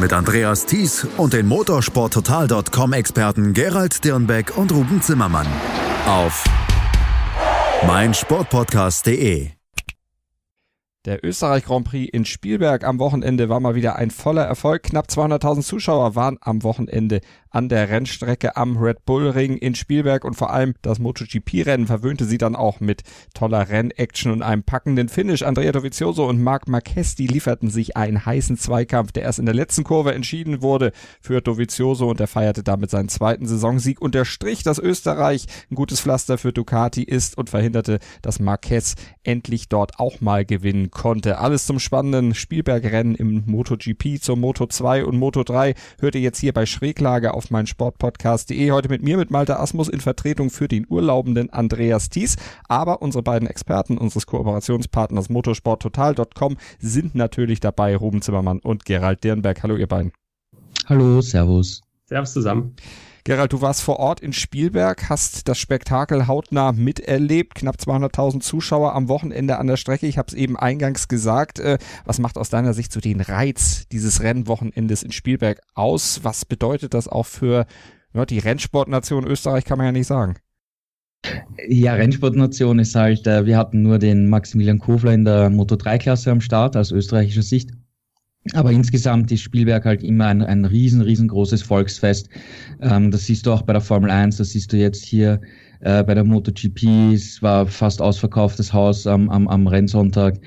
Mit Andreas Thies und den motorsporttotal.com-Experten Gerald Dirnbeck und Ruben Zimmermann. Auf meinsportpodcast.de der Österreich Grand Prix in Spielberg am Wochenende war mal wieder ein voller Erfolg. Knapp 200.000 Zuschauer waren am Wochenende an der Rennstrecke am Red Bull Ring in Spielberg und vor allem das MotoGP-Rennen verwöhnte sie dann auch mit toller Rennaction und einem packenden Finish. Andrea Dovizioso und Marc Marquez, die lieferten sich einen heißen Zweikampf, der erst in der letzten Kurve entschieden wurde für Dovizioso und er feierte damit seinen zweiten Saisonsieg. Unterstrich, dass Österreich ein gutes Pflaster für Ducati ist und verhinderte, dass Marquez endlich dort auch mal gewinnen konnte. Alles zum spannenden Spielbergrennen im MotoGP zur Moto 2 und Moto 3 hört ihr jetzt hier bei Schräglage auf mein Sportpodcast.de. Heute mit mir, mit Malte Asmus in Vertretung für den urlaubenden Andreas Thies. Aber unsere beiden Experten unseres Kooperationspartners motorsporttotal.com sind natürlich dabei, Ruben Zimmermann und Gerald Dirnberg. Hallo ihr beiden. Hallo, Servus. Servus zusammen. Gerald, du warst vor Ort in Spielberg, hast das Spektakel hautnah miterlebt, knapp 200.000 Zuschauer am Wochenende an der Strecke. Ich habe es eben eingangs gesagt. Äh, was macht aus deiner Sicht so den Reiz dieses Rennwochenendes in Spielberg aus? Was bedeutet das auch für ja, die Rennsportnation Österreich, kann man ja nicht sagen. Ja, Rennsportnation ist halt, äh, wir hatten nur den Maximilian Kofler in der Moto3-Klasse am Start aus österreichischer Sicht. Aber insgesamt ist Spielberg halt immer ein, ein riesen, riesengroßes Volksfest. Ähm, das siehst du auch bei der Formel 1, das siehst du jetzt hier äh, bei der MotoGP. Es war fast ausverkauftes Haus am, am, am Rennsonntag.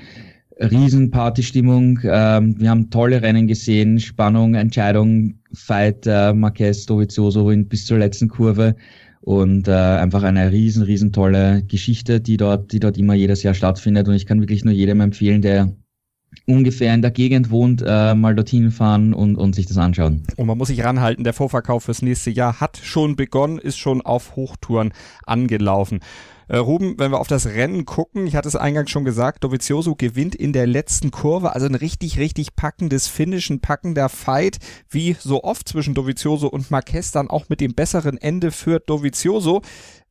Riesenpartystimmung. Ähm, wir haben tolle Rennen gesehen, Spannung, Entscheidung, Fight, äh, Marquez, Dovizioso bis zur letzten Kurve und äh, einfach eine riesen, riesen tolle Geschichte, die dort, die dort immer jedes Jahr stattfindet. Und ich kann wirklich nur jedem empfehlen, der ungefähr in der Gegend wohnt, äh, mal dorthin fahren und, und sich das anschauen. Und man muss sich ranhalten, der Vorverkauf fürs nächste Jahr hat schon begonnen, ist schon auf Hochtouren angelaufen. Äh, Ruben, wenn wir auf das Rennen gucken, ich hatte es eingangs schon gesagt, Dovizioso gewinnt in der letzten Kurve, also ein richtig, richtig packendes Finish, ein packender Fight, wie so oft zwischen Dovizioso und Marquez dann auch mit dem besseren Ende führt Dovizioso.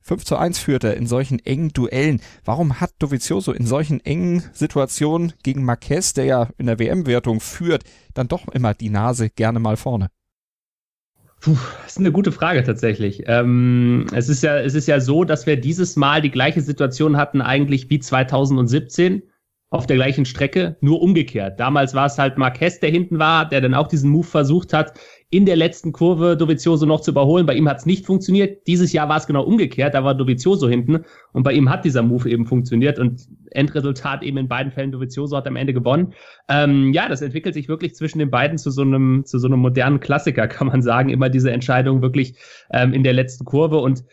5 zu 1 führte in solchen engen Duellen. Warum hat Dovizioso in solchen engen Situationen gegen Marquez, der ja in der WM-Wertung führt, dann doch immer die Nase gerne mal vorne? Puh, das ist eine gute Frage tatsächlich. Ähm, es, ist ja, es ist ja so, dass wir dieses Mal die gleiche Situation hatten eigentlich wie 2017 auf der gleichen Strecke, nur umgekehrt. Damals war es halt Marquez, der hinten war, der dann auch diesen Move versucht hat, in der letzten Kurve Dovizioso noch zu überholen. Bei ihm hat es nicht funktioniert. Dieses Jahr war es genau umgekehrt. Da war Dovizioso hinten und bei ihm hat dieser Move eben funktioniert und Endresultat eben in beiden Fällen Dovizioso hat am Ende gewonnen. Ähm, ja, das entwickelt sich wirklich zwischen den beiden zu so einem zu so einem modernen Klassiker, kann man sagen. Immer diese Entscheidung wirklich ähm, in der letzten Kurve und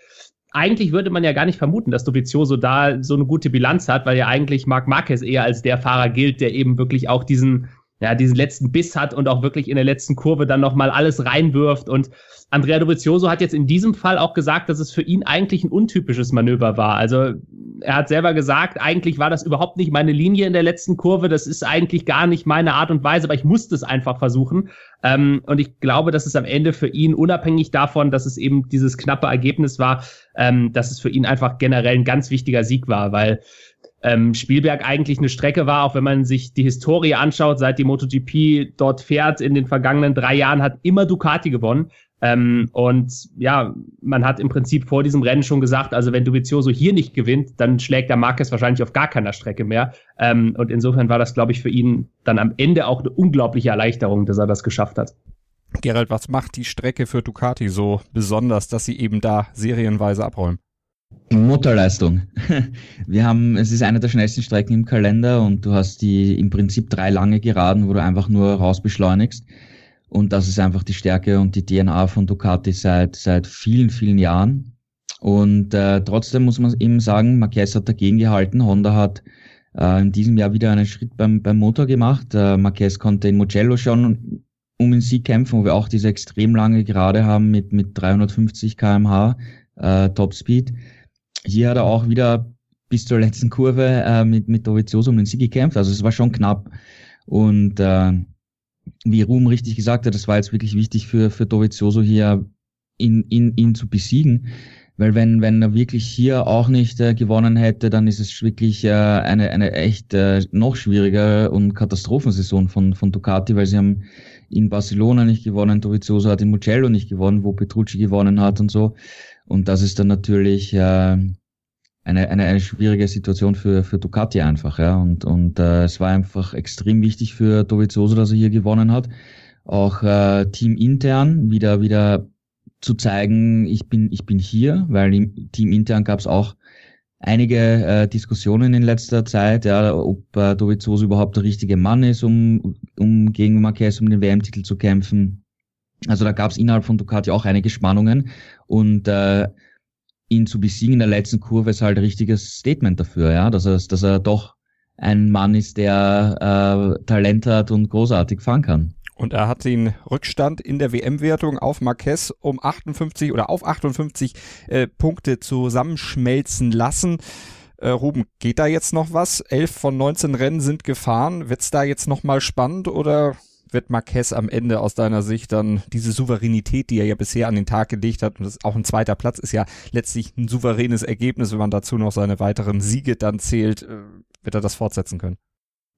eigentlich würde man ja gar nicht vermuten, dass Dovizioso da so eine gute Bilanz hat, weil ja eigentlich Marc Marquez eher als der Fahrer gilt, der eben wirklich auch diesen ja, diesen letzten Biss hat und auch wirklich in der letzten Kurve dann nochmal alles reinwirft. Und Andrea Dovizioso hat jetzt in diesem Fall auch gesagt, dass es für ihn eigentlich ein untypisches Manöver war. Also er hat selber gesagt, eigentlich war das überhaupt nicht meine Linie in der letzten Kurve. Das ist eigentlich gar nicht meine Art und Weise, aber ich musste es einfach versuchen. Ähm, und ich glaube, dass es am Ende für ihn, unabhängig davon, dass es eben dieses knappe Ergebnis war, ähm, dass es für ihn einfach generell ein ganz wichtiger Sieg war, weil ähm, Spielberg eigentlich eine Strecke war, auch wenn man sich die Historie anschaut, seit die MotoGP dort fährt in den vergangenen drei Jahren, hat immer Ducati gewonnen. Ähm, und ja, man hat im Prinzip vor diesem Rennen schon gesagt, also wenn Dovizioso hier nicht gewinnt, dann schlägt der Marquez wahrscheinlich auf gar keiner Strecke mehr. Ähm, und insofern war das, glaube ich, für ihn dann am Ende auch eine unglaubliche Erleichterung, dass er das geschafft hat. Gerald, was macht die Strecke für Ducati so besonders, dass sie eben da serienweise abräumen? Motorleistung. Wir haben, es ist eine der schnellsten Strecken im Kalender und du hast die im Prinzip drei lange Geraden, wo du einfach nur raus beschleunigst. Und das ist einfach die Stärke und die DNA von Ducati seit, seit vielen, vielen Jahren. Und äh, trotzdem muss man eben sagen, Marquez hat dagegen gehalten. Honda hat äh, in diesem Jahr wieder einen Schritt beim, beim Motor gemacht. Äh, Marquez konnte in Mugello schon um den Sieg kämpfen, wo wir auch diese extrem lange Gerade haben mit, mit 350 kmh äh, Topspeed. Hier hat er auch wieder bis zur letzten Kurve äh, mit, mit Dovizioso um den Sieg gekämpft. Also es war schon knapp. Und äh, wie Ruhm richtig gesagt hat, das war jetzt wirklich wichtig für, für Dovizioso hier ihn, ihn, ihn zu besiegen. Weil wenn, wenn er wirklich hier auch nicht äh, gewonnen hätte, dann ist es wirklich äh, eine, eine echt äh, noch schwierigere und Katastrophensaison von, von Ducati, weil sie haben in Barcelona nicht gewonnen, Dovizioso hat in Mugello nicht gewonnen, wo Petrucci gewonnen hat und so. Und das ist dann natürlich äh, eine, eine, eine schwierige Situation für, für Ducati einfach. Ja. Und, und äh, es war einfach extrem wichtig für Dovizioso, dass er hier gewonnen hat. Auch äh, teamintern wieder, wieder zu zeigen, ich bin, ich bin hier, weil im Team intern gab es auch einige äh, Diskussionen in letzter Zeit, ja, ob äh, Dovizioso überhaupt der richtige Mann ist, um, um gegen Marquez um den WM-Titel zu kämpfen. Also da gab es innerhalb von Ducati auch einige Spannungen und äh, ihn zu besiegen in der letzten Kurve ist halt ein richtiges Statement dafür, ja, dass er, dass er doch ein Mann ist, der äh, Talent hat und großartig fahren kann. Und er hat den Rückstand in der WM-Wertung auf Marquez um 58 oder auf 58 äh, Punkte zusammenschmelzen lassen. Äh, Ruben, geht da jetzt noch was? Elf von 19 Rennen sind gefahren. Wird's da jetzt noch mal spannend oder wird Marquez am Ende aus deiner Sicht dann diese Souveränität, die er ja bisher an den Tag gelegt hat, und das auch ein zweiter Platz ist ja letztlich ein souveränes Ergebnis, wenn man dazu noch seine weiteren Siege dann zählt, äh, wird er das fortsetzen können?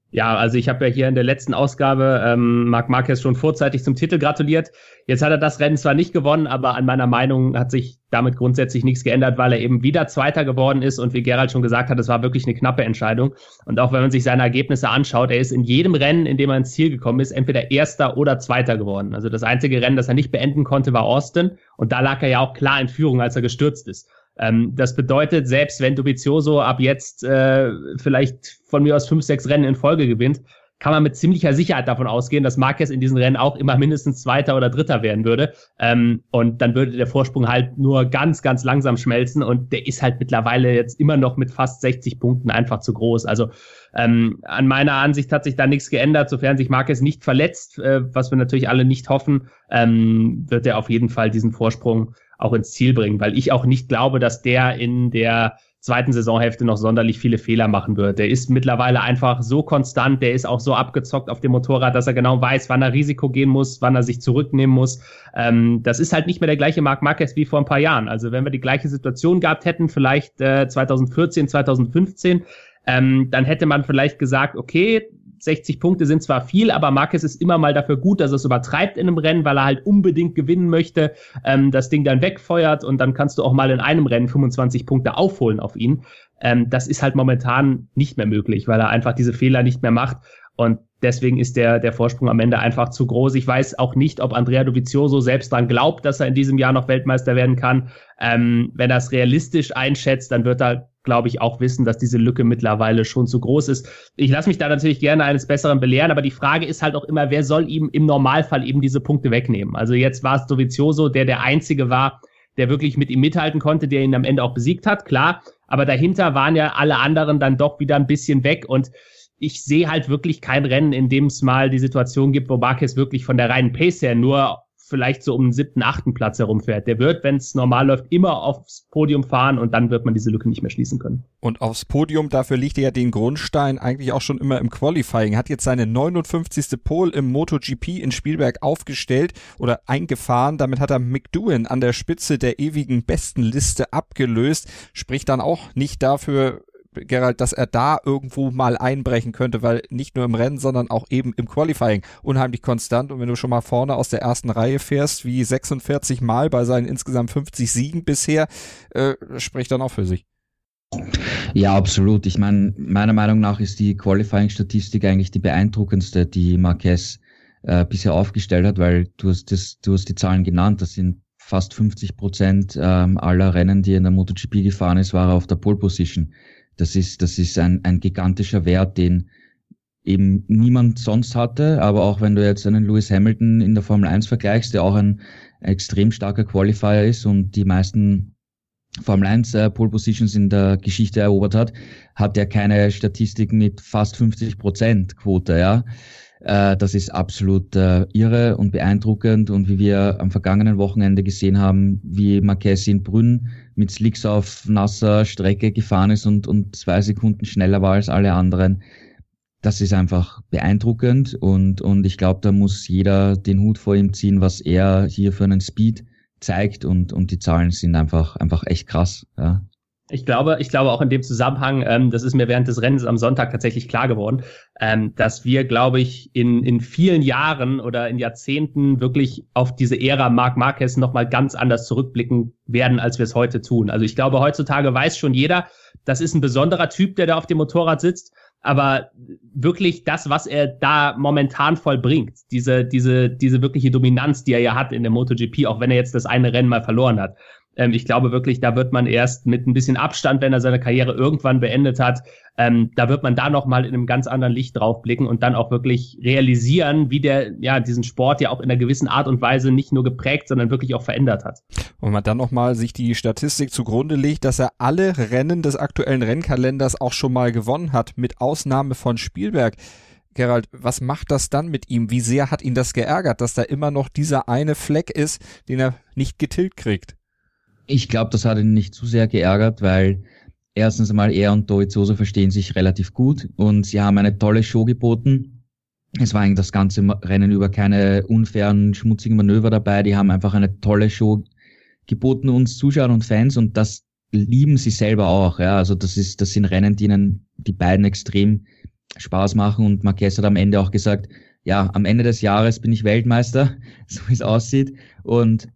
Ja, also ich habe ja hier in der letzten Ausgabe ähm, Marc Marquez schon vorzeitig zum Titel gratuliert. Jetzt hat er das Rennen zwar nicht gewonnen, aber an meiner Meinung hat sich damit grundsätzlich nichts geändert, weil er eben wieder Zweiter geworden ist und wie Gerald schon gesagt hat, es war wirklich eine knappe Entscheidung. Und auch wenn man sich seine Ergebnisse anschaut, er ist in jedem Rennen, in dem er ins Ziel gekommen ist, entweder Erster oder Zweiter geworden. Also das einzige Rennen, das er nicht beenden konnte, war Austin und da lag er ja auch klar in Führung, als er gestürzt ist. Ähm, das bedeutet, selbst wenn Dovizioso ab jetzt äh, vielleicht von mir aus fünf, sechs Rennen in Folge gewinnt, kann man mit ziemlicher Sicherheit davon ausgehen, dass Marquez in diesen Rennen auch immer mindestens Zweiter oder Dritter werden würde. Ähm, und dann würde der Vorsprung halt nur ganz, ganz langsam schmelzen. Und der ist halt mittlerweile jetzt immer noch mit fast 60 Punkten einfach zu groß. Also ähm, an meiner Ansicht hat sich da nichts geändert, sofern sich Marquez nicht verletzt, äh, was wir natürlich alle nicht hoffen, ähm, wird er auf jeden Fall diesen Vorsprung auch ins Ziel bringen, weil ich auch nicht glaube, dass der in der zweiten Saisonhälfte noch sonderlich viele Fehler machen wird. Der ist mittlerweile einfach so konstant, der ist auch so abgezockt auf dem Motorrad, dass er genau weiß, wann er Risiko gehen muss, wann er sich zurücknehmen muss. Ähm, das ist halt nicht mehr der gleiche Marc Marquez wie vor ein paar Jahren. Also wenn wir die gleiche Situation gehabt hätten, vielleicht äh, 2014, 2015, ähm, dann hätte man vielleicht gesagt, okay, 60 Punkte sind zwar viel, aber Marquez ist immer mal dafür gut, dass er es übertreibt in einem Rennen, weil er halt unbedingt gewinnen möchte, ähm, das Ding dann wegfeuert und dann kannst du auch mal in einem Rennen 25 Punkte aufholen auf ihn. Ähm, das ist halt momentan nicht mehr möglich, weil er einfach diese Fehler nicht mehr macht und deswegen ist der, der Vorsprung am Ende einfach zu groß. Ich weiß auch nicht, ob Andrea Dovizioso selbst dran glaubt, dass er in diesem Jahr noch Weltmeister werden kann. Ähm, wenn er es realistisch einschätzt, dann wird er glaube ich, auch wissen, dass diese Lücke mittlerweile schon zu groß ist. Ich lasse mich da natürlich gerne eines Besseren belehren, aber die Frage ist halt auch immer, wer soll ihm im Normalfall eben diese Punkte wegnehmen? Also jetzt war es Dovizioso, der der Einzige war, der wirklich mit ihm mithalten konnte, der ihn am Ende auch besiegt hat, klar. Aber dahinter waren ja alle anderen dann doch wieder ein bisschen weg und ich sehe halt wirklich kein Rennen, in dem es mal die Situation gibt, wo Marquez wirklich von der reinen Pace her nur vielleicht so um den siebten, achten Platz herumfährt. Der wird, wenn es normal läuft, immer aufs Podium fahren und dann wird man diese Lücke nicht mehr schließen können. Und aufs Podium, dafür liegt er ja den Grundstein eigentlich auch schon immer im Qualifying. Hat jetzt seine 59. Pole im MotoGP in Spielberg aufgestellt oder eingefahren. Damit hat er McDouen an der Spitze der ewigen besten Liste abgelöst. Spricht dann auch nicht dafür, Gerald, dass er da irgendwo mal einbrechen könnte, weil nicht nur im Rennen, sondern auch eben im Qualifying unheimlich konstant. Und wenn du schon mal vorne aus der ersten Reihe fährst, wie 46 Mal bei seinen insgesamt 50 Siegen bisher, äh, spricht dann auch für sich. Ja, absolut. Ich meine, meiner Meinung nach ist die Qualifying-Statistik eigentlich die beeindruckendste, die Marquez äh, bisher aufgestellt hat, weil du hast, das, du hast die Zahlen genannt. Das sind fast 50 Prozent ähm, aller Rennen, die er in der MotoGP gefahren ist, war er auf der Pole Position. Das ist, das ist ein, ein gigantischer Wert, den eben niemand sonst hatte. Aber auch wenn du jetzt einen Lewis Hamilton in der Formel 1 vergleichst, der auch ein extrem starker Qualifier ist und die meisten Formel 1 äh, Pole Positions in der Geschichte erobert hat, hat er keine Statistik mit fast 50 Prozent Quote, ja. Äh, das ist absolut äh, irre und beeindruckend. Und wie wir am vergangenen Wochenende gesehen haben, wie Marquez in Brünn mit Slicks auf nasser Strecke gefahren ist und, und zwei Sekunden schneller war als alle anderen. Das ist einfach beeindruckend und, und ich glaube, da muss jeder den Hut vor ihm ziehen, was er hier für einen Speed zeigt und, und die Zahlen sind einfach, einfach echt krass. Ja. Ich glaube, ich glaube auch in dem Zusammenhang, ähm, das ist mir während des Rennens am Sonntag tatsächlich klar geworden, ähm, dass wir, glaube ich, in, in vielen Jahren oder in Jahrzehnten wirklich auf diese Ära Marc Marquez nochmal ganz anders zurückblicken werden, als wir es heute tun. Also ich glaube, heutzutage weiß schon jeder, das ist ein besonderer Typ, der da auf dem Motorrad sitzt. Aber wirklich das, was er da momentan vollbringt, diese, diese, diese wirkliche Dominanz, die er ja hat in der MotoGP, auch wenn er jetzt das eine Rennen mal verloren hat, ähm, ich glaube wirklich, da wird man erst mit ein bisschen Abstand, wenn er seine Karriere irgendwann beendet hat, ähm, da wird man da nochmal in einem ganz anderen Licht drauf blicken und dann auch wirklich realisieren, wie der ja diesen Sport ja auch in einer gewissen Art und Weise nicht nur geprägt, sondern wirklich auch verändert hat. Und man dann nochmal sich die Statistik zugrunde legt, dass er alle Rennen des aktuellen Rennkalenders auch schon mal gewonnen hat, mit Ausnahme von Spielberg. Gerald, was macht das dann mit ihm? Wie sehr hat ihn das geärgert, dass da immer noch dieser eine Fleck ist, den er nicht getilgt kriegt? Ich glaube, das hat ihn nicht zu sehr geärgert, weil erstens einmal er und Dovizioso verstehen sich relativ gut und sie haben eine tolle Show geboten. Es war eigentlich das ganze Rennen über keine unfairen, schmutzigen Manöver dabei. Die haben einfach eine tolle Show geboten uns Zuschauern und Fans und das lieben sie selber auch. Ja, also das ist, das sind Rennen, die ihnen die beiden extrem Spaß machen und Marquez hat am Ende auch gesagt, ja, am Ende des Jahres bin ich Weltmeister, so wie es aussieht und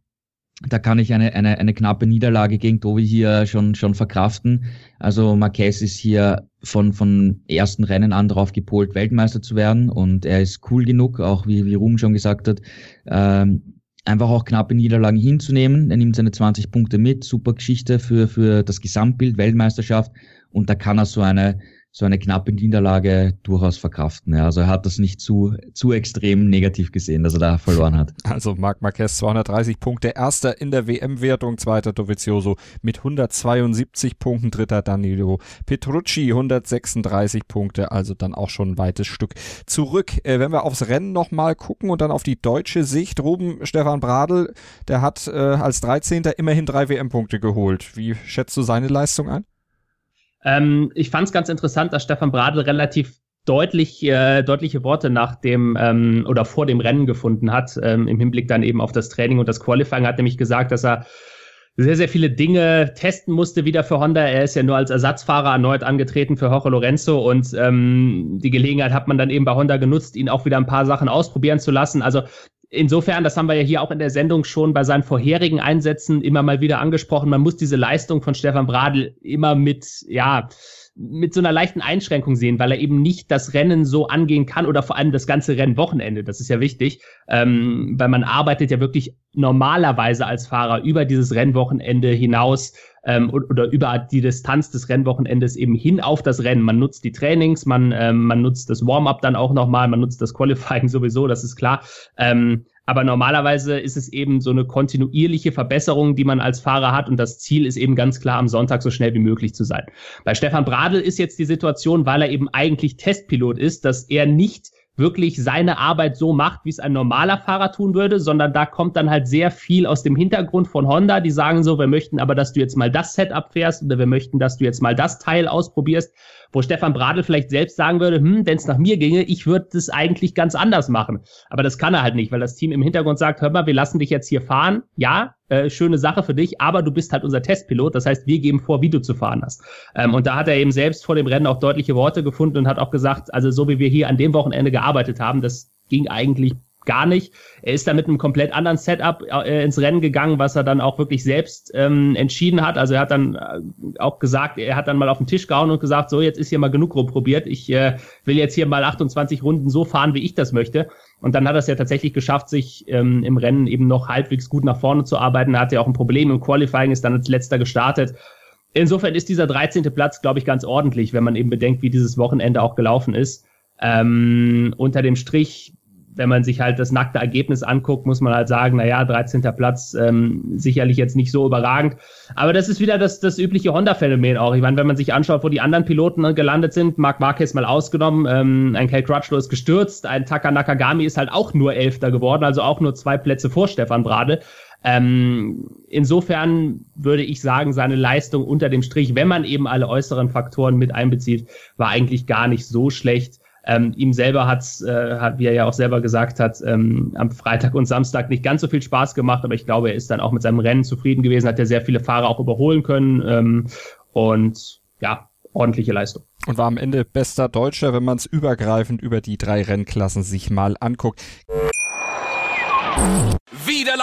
da kann ich eine, eine, eine knappe Niederlage gegen Tobi hier schon, schon verkraften. Also Marquez ist hier von, von ersten Rennen an darauf gepolt, Weltmeister zu werden und er ist cool genug, auch wie, wie Ruhm schon gesagt hat, ähm, einfach auch knappe Niederlagen hinzunehmen. Er nimmt seine 20 Punkte mit, super Geschichte für, für das Gesamtbild, Weltmeisterschaft und da kann er so eine, so eine knappe Niederlage durchaus verkraften. Ja. Also er hat das nicht zu, zu extrem negativ gesehen, dass er da verloren hat. Also Marc Marquez 230 Punkte, erster in der WM-Wertung, zweiter Dovizioso mit 172 Punkten, dritter Danilo Petrucci 136 Punkte, also dann auch schon ein weites Stück zurück. Äh, wenn wir aufs Rennen nochmal gucken und dann auf die deutsche Sicht, Ruben Stefan Bradl, der hat äh, als 13. immerhin drei WM-Punkte geholt. Wie schätzt du seine Leistung ein? Ähm, ich fand es ganz interessant, dass Stefan Bradl relativ deutlich äh, deutliche Worte nach dem ähm, oder vor dem Rennen gefunden hat ähm, im Hinblick dann eben auf das Training und das Qualifying hat nämlich gesagt, dass er sehr sehr viele Dinge testen musste wieder für Honda. Er ist ja nur als Ersatzfahrer erneut angetreten für Jorge Lorenzo und ähm, die Gelegenheit hat man dann eben bei Honda genutzt, ihn auch wieder ein paar Sachen ausprobieren zu lassen. Also insofern, das haben wir ja hier auch in der Sendung schon bei seinen vorherigen Einsätzen immer mal wieder angesprochen, man muss diese Leistung von Stefan Bradl immer mit, ja, mit so einer leichten Einschränkung sehen, weil er eben nicht das Rennen so angehen kann oder vor allem das ganze Rennwochenende. Das ist ja wichtig, ähm, weil man arbeitet ja wirklich normalerweise als Fahrer über dieses Rennwochenende hinaus ähm, oder über die Distanz des Rennwochenendes eben hin auf das Rennen. Man nutzt die Trainings, man, ähm, man nutzt das Warm-up dann auch nochmal, man nutzt das Qualifying sowieso, das ist klar. Ähm, aber normalerweise ist es eben so eine kontinuierliche Verbesserung, die man als Fahrer hat. Und das Ziel ist eben ganz klar, am Sonntag so schnell wie möglich zu sein. Bei Stefan Bradl ist jetzt die Situation, weil er eben eigentlich Testpilot ist, dass er nicht wirklich seine Arbeit so macht, wie es ein normaler Fahrer tun würde, sondern da kommt dann halt sehr viel aus dem Hintergrund von Honda, die sagen so, wir möchten aber, dass du jetzt mal das Setup fährst oder wir möchten, dass du jetzt mal das Teil ausprobierst wo Stefan Bradl vielleicht selbst sagen würde, hm, wenn es nach mir ginge, ich würde das eigentlich ganz anders machen. Aber das kann er halt nicht, weil das Team im Hintergrund sagt, hör mal, wir lassen dich jetzt hier fahren. Ja, äh, schöne Sache für dich, aber du bist halt unser Testpilot. Das heißt, wir geben vor, wie du zu fahren hast. Ähm, und da hat er eben selbst vor dem Rennen auch deutliche Worte gefunden und hat auch gesagt, also so wie wir hier an dem Wochenende gearbeitet haben, das ging eigentlich gar nicht. Er ist da mit einem komplett anderen Setup äh, ins Rennen gegangen, was er dann auch wirklich selbst ähm, entschieden hat. Also er hat dann äh, auch gesagt, er hat dann mal auf den Tisch gehauen und gesagt, so jetzt ist hier mal genug rumprobiert. Ich äh, will jetzt hier mal 28 Runden so fahren, wie ich das möchte. Und dann hat er es ja tatsächlich geschafft, sich ähm, im Rennen eben noch halbwegs gut nach vorne zu arbeiten. Er hatte ja auch ein Problem im Qualifying, ist dann als letzter gestartet. Insofern ist dieser 13. Platz, glaube ich, ganz ordentlich, wenn man eben bedenkt, wie dieses Wochenende auch gelaufen ist. Ähm, unter dem Strich wenn man sich halt das nackte Ergebnis anguckt, muss man halt sagen, naja, 13. Platz, ähm, sicherlich jetzt nicht so überragend. Aber das ist wieder das, das übliche Honda-Phänomen auch. Ich meine, wenn man sich anschaut, wo die anderen Piloten gelandet sind, Marc Marquez mal ausgenommen, ähm, ein Kel Crutchlow ist gestürzt, ein Taka Nakagami ist halt auch nur Elfter geworden, also auch nur zwei Plätze vor Stefan Brade. Ähm, insofern würde ich sagen, seine Leistung unter dem Strich, wenn man eben alle äußeren Faktoren mit einbezieht, war eigentlich gar nicht so schlecht. Ähm, ihm selber hat's, äh, hat, wie er ja auch selber gesagt hat, ähm, am Freitag und Samstag nicht ganz so viel Spaß gemacht, aber ich glaube, er ist dann auch mit seinem Rennen zufrieden gewesen, hat ja sehr viele Fahrer auch überholen können ähm, und ja, ordentliche Leistung. Und war am Ende bester Deutscher, wenn man es übergreifend über die drei Rennklassen sich mal anguckt.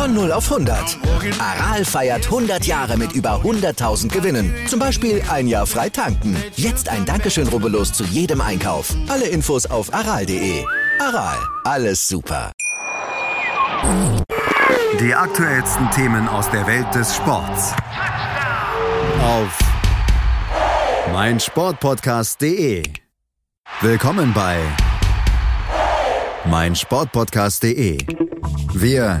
Von 0 auf 100. Aral feiert 100 Jahre mit über 100.000 Gewinnen. Zum Beispiel ein Jahr frei tanken. Jetzt ein Dankeschön, rubbellos zu jedem Einkauf. Alle Infos auf aral.de. Aral, alles super. Die aktuellsten Themen aus der Welt des Sports. Auf meinsportpodcast.de. Willkommen bei meinsportpodcast.de. Wir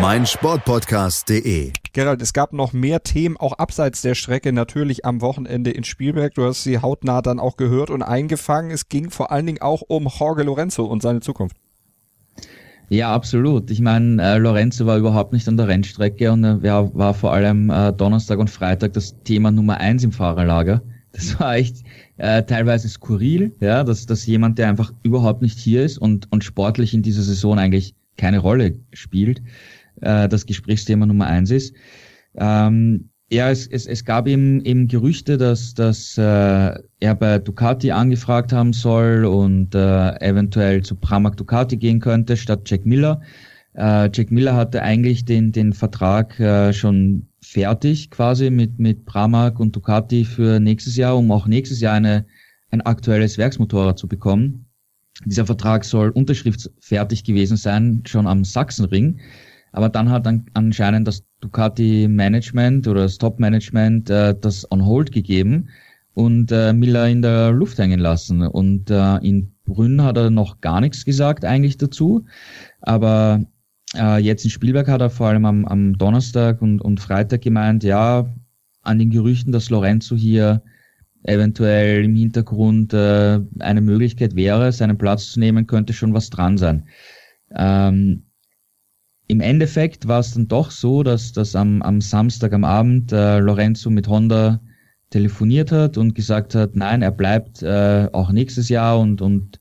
meinsportpodcast.de. Gerald, es gab noch mehr Themen, auch abseits der Strecke, natürlich am Wochenende in Spielberg. Du hast sie hautnah dann auch gehört und eingefangen. Es ging vor allen Dingen auch um Jorge Lorenzo und seine Zukunft. Ja, absolut. Ich meine, äh, Lorenzo war überhaupt nicht an der Rennstrecke und er äh, war vor allem äh, Donnerstag und Freitag das Thema Nummer eins im Fahrerlager. Das war echt äh, teilweise skurril, ja, dass, dass jemand, der einfach überhaupt nicht hier ist und, und sportlich in dieser Saison eigentlich keine Rolle spielt, äh, das Gesprächsthema Nummer eins ist. Ähm, ja, es, es, es gab eben, eben Gerüchte, dass, dass äh, er bei Ducati angefragt haben soll und äh, eventuell zu Pramac Ducati gehen könnte statt Jack Miller. Äh, Jack Miller hatte eigentlich den, den Vertrag äh, schon fertig quasi mit, mit Pramac und Ducati für nächstes Jahr, um auch nächstes Jahr eine, ein aktuelles Werksmotorrad zu bekommen. Dieser Vertrag soll unterschriftsfertig gewesen sein, schon am Sachsenring. Aber dann hat dann anscheinend das Ducati Management oder das Top Management äh, das on hold gegeben und äh, Miller in der Luft hängen lassen. Und äh, in Brünn hat er noch gar nichts gesagt eigentlich dazu. Aber äh, jetzt in Spielberg hat er vor allem am, am Donnerstag und, und Freitag gemeint, ja, an den Gerüchten, dass Lorenzo hier eventuell im Hintergrund äh, eine Möglichkeit wäre, seinen Platz zu nehmen, könnte schon was dran sein. Ähm, im Endeffekt war es dann doch so, dass, dass am, am Samstag am Abend äh, Lorenzo mit Honda telefoniert hat und gesagt hat, nein, er bleibt äh, auch nächstes Jahr und, und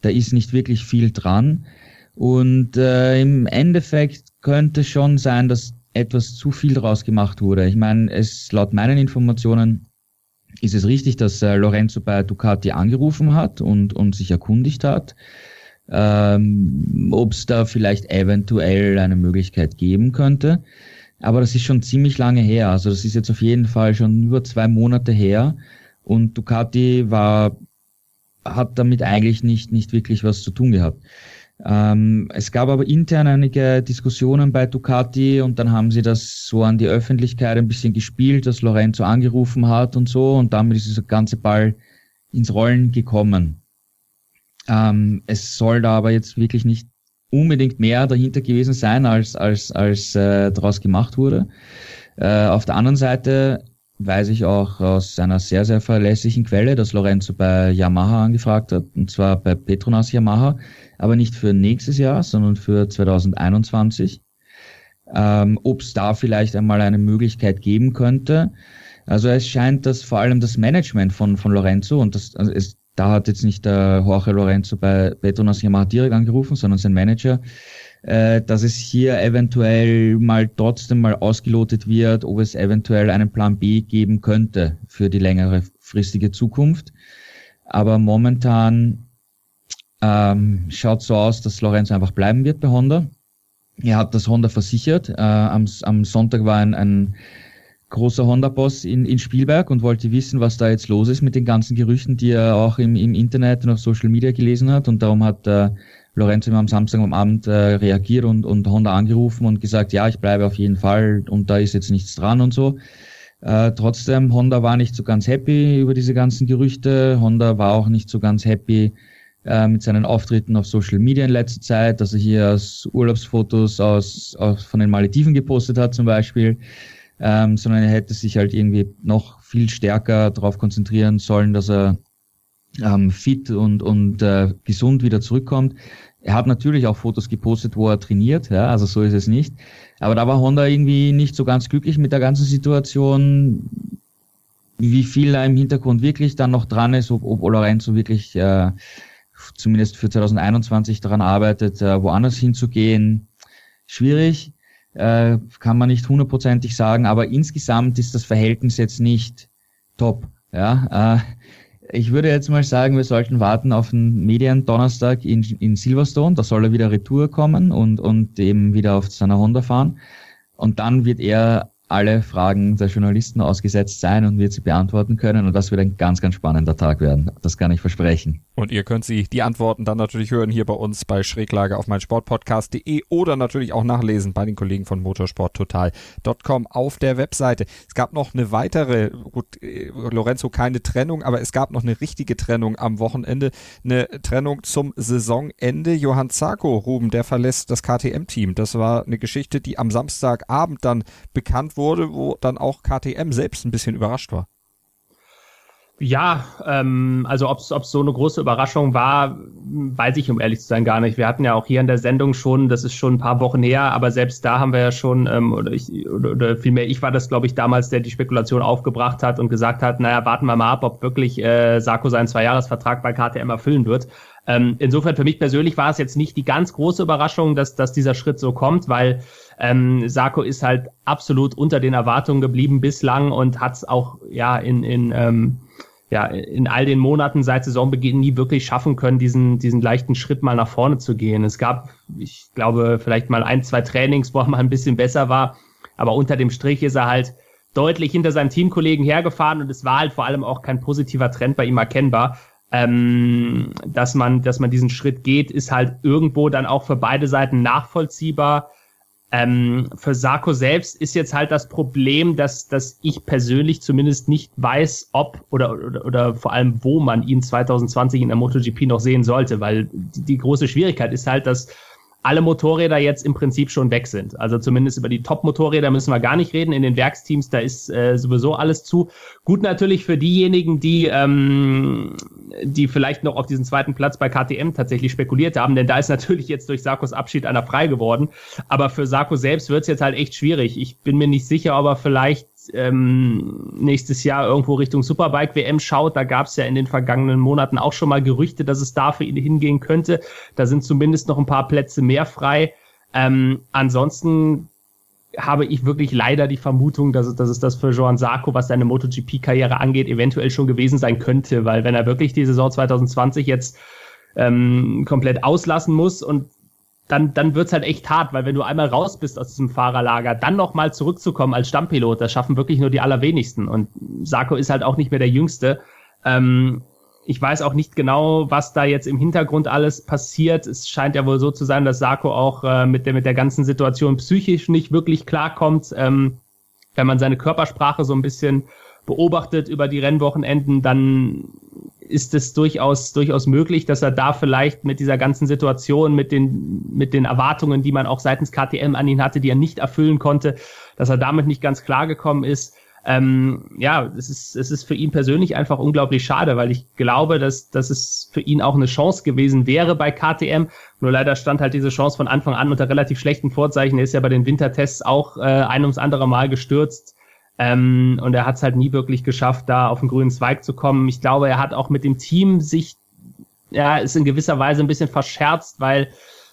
da ist nicht wirklich viel dran. Und äh, im Endeffekt könnte schon sein, dass etwas zu viel daraus gemacht wurde. Ich meine, es laut meinen Informationen ist es richtig, dass äh, Lorenzo bei Ducati angerufen hat und, und sich erkundigt hat ähm, ob es da vielleicht eventuell eine Möglichkeit geben könnte. Aber das ist schon ziemlich lange her. Also das ist jetzt auf jeden Fall schon über zwei Monate her. Und Ducati war, hat damit eigentlich nicht, nicht wirklich was zu tun gehabt. Ähm, es gab aber intern einige Diskussionen bei Ducati und dann haben sie das so an die Öffentlichkeit ein bisschen gespielt, dass Lorenzo angerufen hat und so und damit ist dieser ganze Ball ins Rollen gekommen. Ähm, es soll da aber jetzt wirklich nicht unbedingt mehr dahinter gewesen sein, als, als, als äh, daraus gemacht wurde. Äh, auf der anderen Seite weiß ich auch aus einer sehr, sehr verlässlichen Quelle, dass Lorenzo bei Yamaha angefragt hat, und zwar bei Petronas Yamaha, aber nicht für nächstes Jahr, sondern für 2021. Ähm, Ob es da vielleicht einmal eine Möglichkeit geben könnte. Also es scheint, dass vor allem das Management von, von Lorenzo und das, also es, da hat jetzt nicht der Jorge Lorenzo bei Petronas Yamaha direkt angerufen, sondern sein Manager, äh, dass es hier eventuell mal trotzdem mal ausgelotet wird, ob es eventuell einen Plan B geben könnte für die längere fristige Zukunft. Aber momentan ähm, schaut so aus, dass Lorenzo einfach bleiben wird bei Honda. Er hat das Honda versichert. Äh, am, am Sonntag war ein, ein großer Honda-Boss in, in Spielberg und wollte wissen, was da jetzt los ist mit den ganzen Gerüchten, die er auch im, im Internet und auf Social Media gelesen hat. Und darum hat äh, Lorenzo am Samstag am Abend äh, reagiert und, und Honda angerufen und gesagt, ja, ich bleibe auf jeden Fall und da ist jetzt nichts dran und so. Äh, trotzdem, Honda war nicht so ganz happy über diese ganzen Gerüchte. Honda war auch nicht so ganz happy äh, mit seinen Auftritten auf Social Media in letzter Zeit, dass er hier aus Urlaubsfotos aus, aus von den Malediven gepostet hat zum Beispiel, ähm, sondern er hätte sich halt irgendwie noch viel stärker darauf konzentrieren sollen, dass er ähm, fit und, und äh, gesund wieder zurückkommt. Er hat natürlich auch Fotos gepostet, wo er trainiert, ja, also so ist es nicht. Aber da war Honda irgendwie nicht so ganz glücklich mit der ganzen Situation, wie viel da im Hintergrund wirklich dann noch dran ist, ob, ob Lorenzo wirklich äh, zumindest für 2021 daran arbeitet, äh, woanders hinzugehen. Schwierig, äh, kann man nicht hundertprozentig sagen, aber insgesamt ist das Verhältnis jetzt nicht top. Ja, äh, ich würde jetzt mal sagen, wir sollten warten auf den Medien-Donnerstag in, in Silverstone. Da soll er wieder Retour kommen und, und eben wieder auf seiner Honda fahren. Und dann wird er alle Fragen der Journalisten ausgesetzt sein und wird sie beantworten können. Und das wird ein ganz, ganz spannender Tag werden. Das kann ich versprechen. Und ihr könnt sie, die Antworten dann natürlich hören hier bei uns bei Schräglage auf meinsportpodcast.de oder natürlich auch nachlesen bei den Kollegen von motorsporttotal.com auf der Webseite. Es gab noch eine weitere, gut, äh, Lorenzo keine Trennung, aber es gab noch eine richtige Trennung am Wochenende. Eine Trennung zum Saisonende. Johann Zarko, Ruben, der verlässt das KTM-Team. Das war eine Geschichte, die am Samstagabend dann bekannt wurde, wo dann auch KTM selbst ein bisschen überrascht war. Ja, ähm, also ob es so eine große Überraschung war, weiß ich, um ehrlich zu sein, gar nicht. Wir hatten ja auch hier in der Sendung schon, das ist schon ein paar Wochen her, aber selbst da haben wir ja schon, ähm, oder, ich, oder, oder vielmehr ich war das, glaube ich, damals, der die Spekulation aufgebracht hat und gesagt hat, naja, warten wir mal ab, ob wirklich äh, Sarko seinen Zweijahresvertrag bei KTM erfüllen wird. Ähm, insofern für mich persönlich war es jetzt nicht die ganz große Überraschung, dass, dass dieser Schritt so kommt, weil ähm, Sarko ist halt absolut unter den Erwartungen geblieben bislang und hat es auch ja in, in ähm, ja, in all den Monaten seit Saisonbeginn nie wirklich schaffen können, diesen, diesen leichten Schritt mal nach vorne zu gehen. Es gab, ich glaube, vielleicht mal ein, zwei Trainings, wo er mal ein bisschen besser war, aber unter dem Strich ist er halt deutlich hinter seinem Teamkollegen hergefahren und es war halt vor allem auch kein positiver Trend bei ihm erkennbar. Ähm, dass man, dass man diesen Schritt geht, ist halt irgendwo dann auch für beide Seiten nachvollziehbar. Ähm, für Sarko selbst ist jetzt halt das Problem, dass, dass ich persönlich zumindest nicht weiß, ob oder, oder, oder vor allem wo man ihn 2020 in der MotoGP noch sehen sollte, weil die, die große Schwierigkeit ist halt, dass alle Motorräder jetzt im Prinzip schon weg sind. Also zumindest über die Top-Motorräder müssen wir gar nicht reden. In den Werksteams, da ist äh, sowieso alles zu. Gut natürlich für diejenigen, die, ähm, die vielleicht noch auf diesen zweiten Platz bei KTM tatsächlich spekuliert haben, denn da ist natürlich jetzt durch Sarkos Abschied einer frei geworden. Aber für Sarko selbst wird es jetzt halt echt schwierig. Ich bin mir nicht sicher, ob er vielleicht ähm, nächstes Jahr irgendwo Richtung Superbike WM schaut, da gab es ja in den vergangenen Monaten auch schon mal Gerüchte, dass es da für ihn hingehen könnte. Da sind zumindest noch ein paar Plätze mehr frei. Ähm, ansonsten habe ich wirklich leider die Vermutung, dass es, dass es das für Joan Sarko, was seine MotoGP-Karriere angeht, eventuell schon gewesen sein könnte, weil wenn er wirklich die Saison 2020 jetzt ähm, komplett auslassen muss und dann, dann wird's halt echt hart, weil wenn du einmal raus bist aus diesem Fahrerlager, dann nochmal zurückzukommen als Stammpilot, das schaffen wirklich nur die allerwenigsten. Und Sarko ist halt auch nicht mehr der Jüngste. Ähm, ich weiß auch nicht genau, was da jetzt im Hintergrund alles passiert. Es scheint ja wohl so zu sein, dass Sarko auch äh, mit, der, mit der ganzen Situation psychisch nicht wirklich klarkommt. Ähm, wenn man seine Körpersprache so ein bisschen beobachtet über die Rennwochenenden, dann ist es durchaus, durchaus möglich, dass er da vielleicht mit dieser ganzen Situation, mit den, mit den Erwartungen, die man auch seitens KTM an ihn hatte, die er nicht erfüllen konnte, dass er damit nicht ganz klar gekommen ist. Ähm, ja, es ist, es ist für ihn persönlich einfach unglaublich schade, weil ich glaube, dass, dass es für ihn auch eine Chance gewesen wäre bei KTM. Nur leider stand halt diese Chance von Anfang an unter relativ schlechten Vorzeichen. Er ist ja bei den Wintertests auch äh, ein ums andere Mal gestürzt Ähm, und er hat es halt nie wirklich geschafft, da auf den grünen Zweig zu kommen. Ich glaube, er hat auch mit dem Team sich, ja, ist in gewisser Weise ein bisschen verscherzt, weil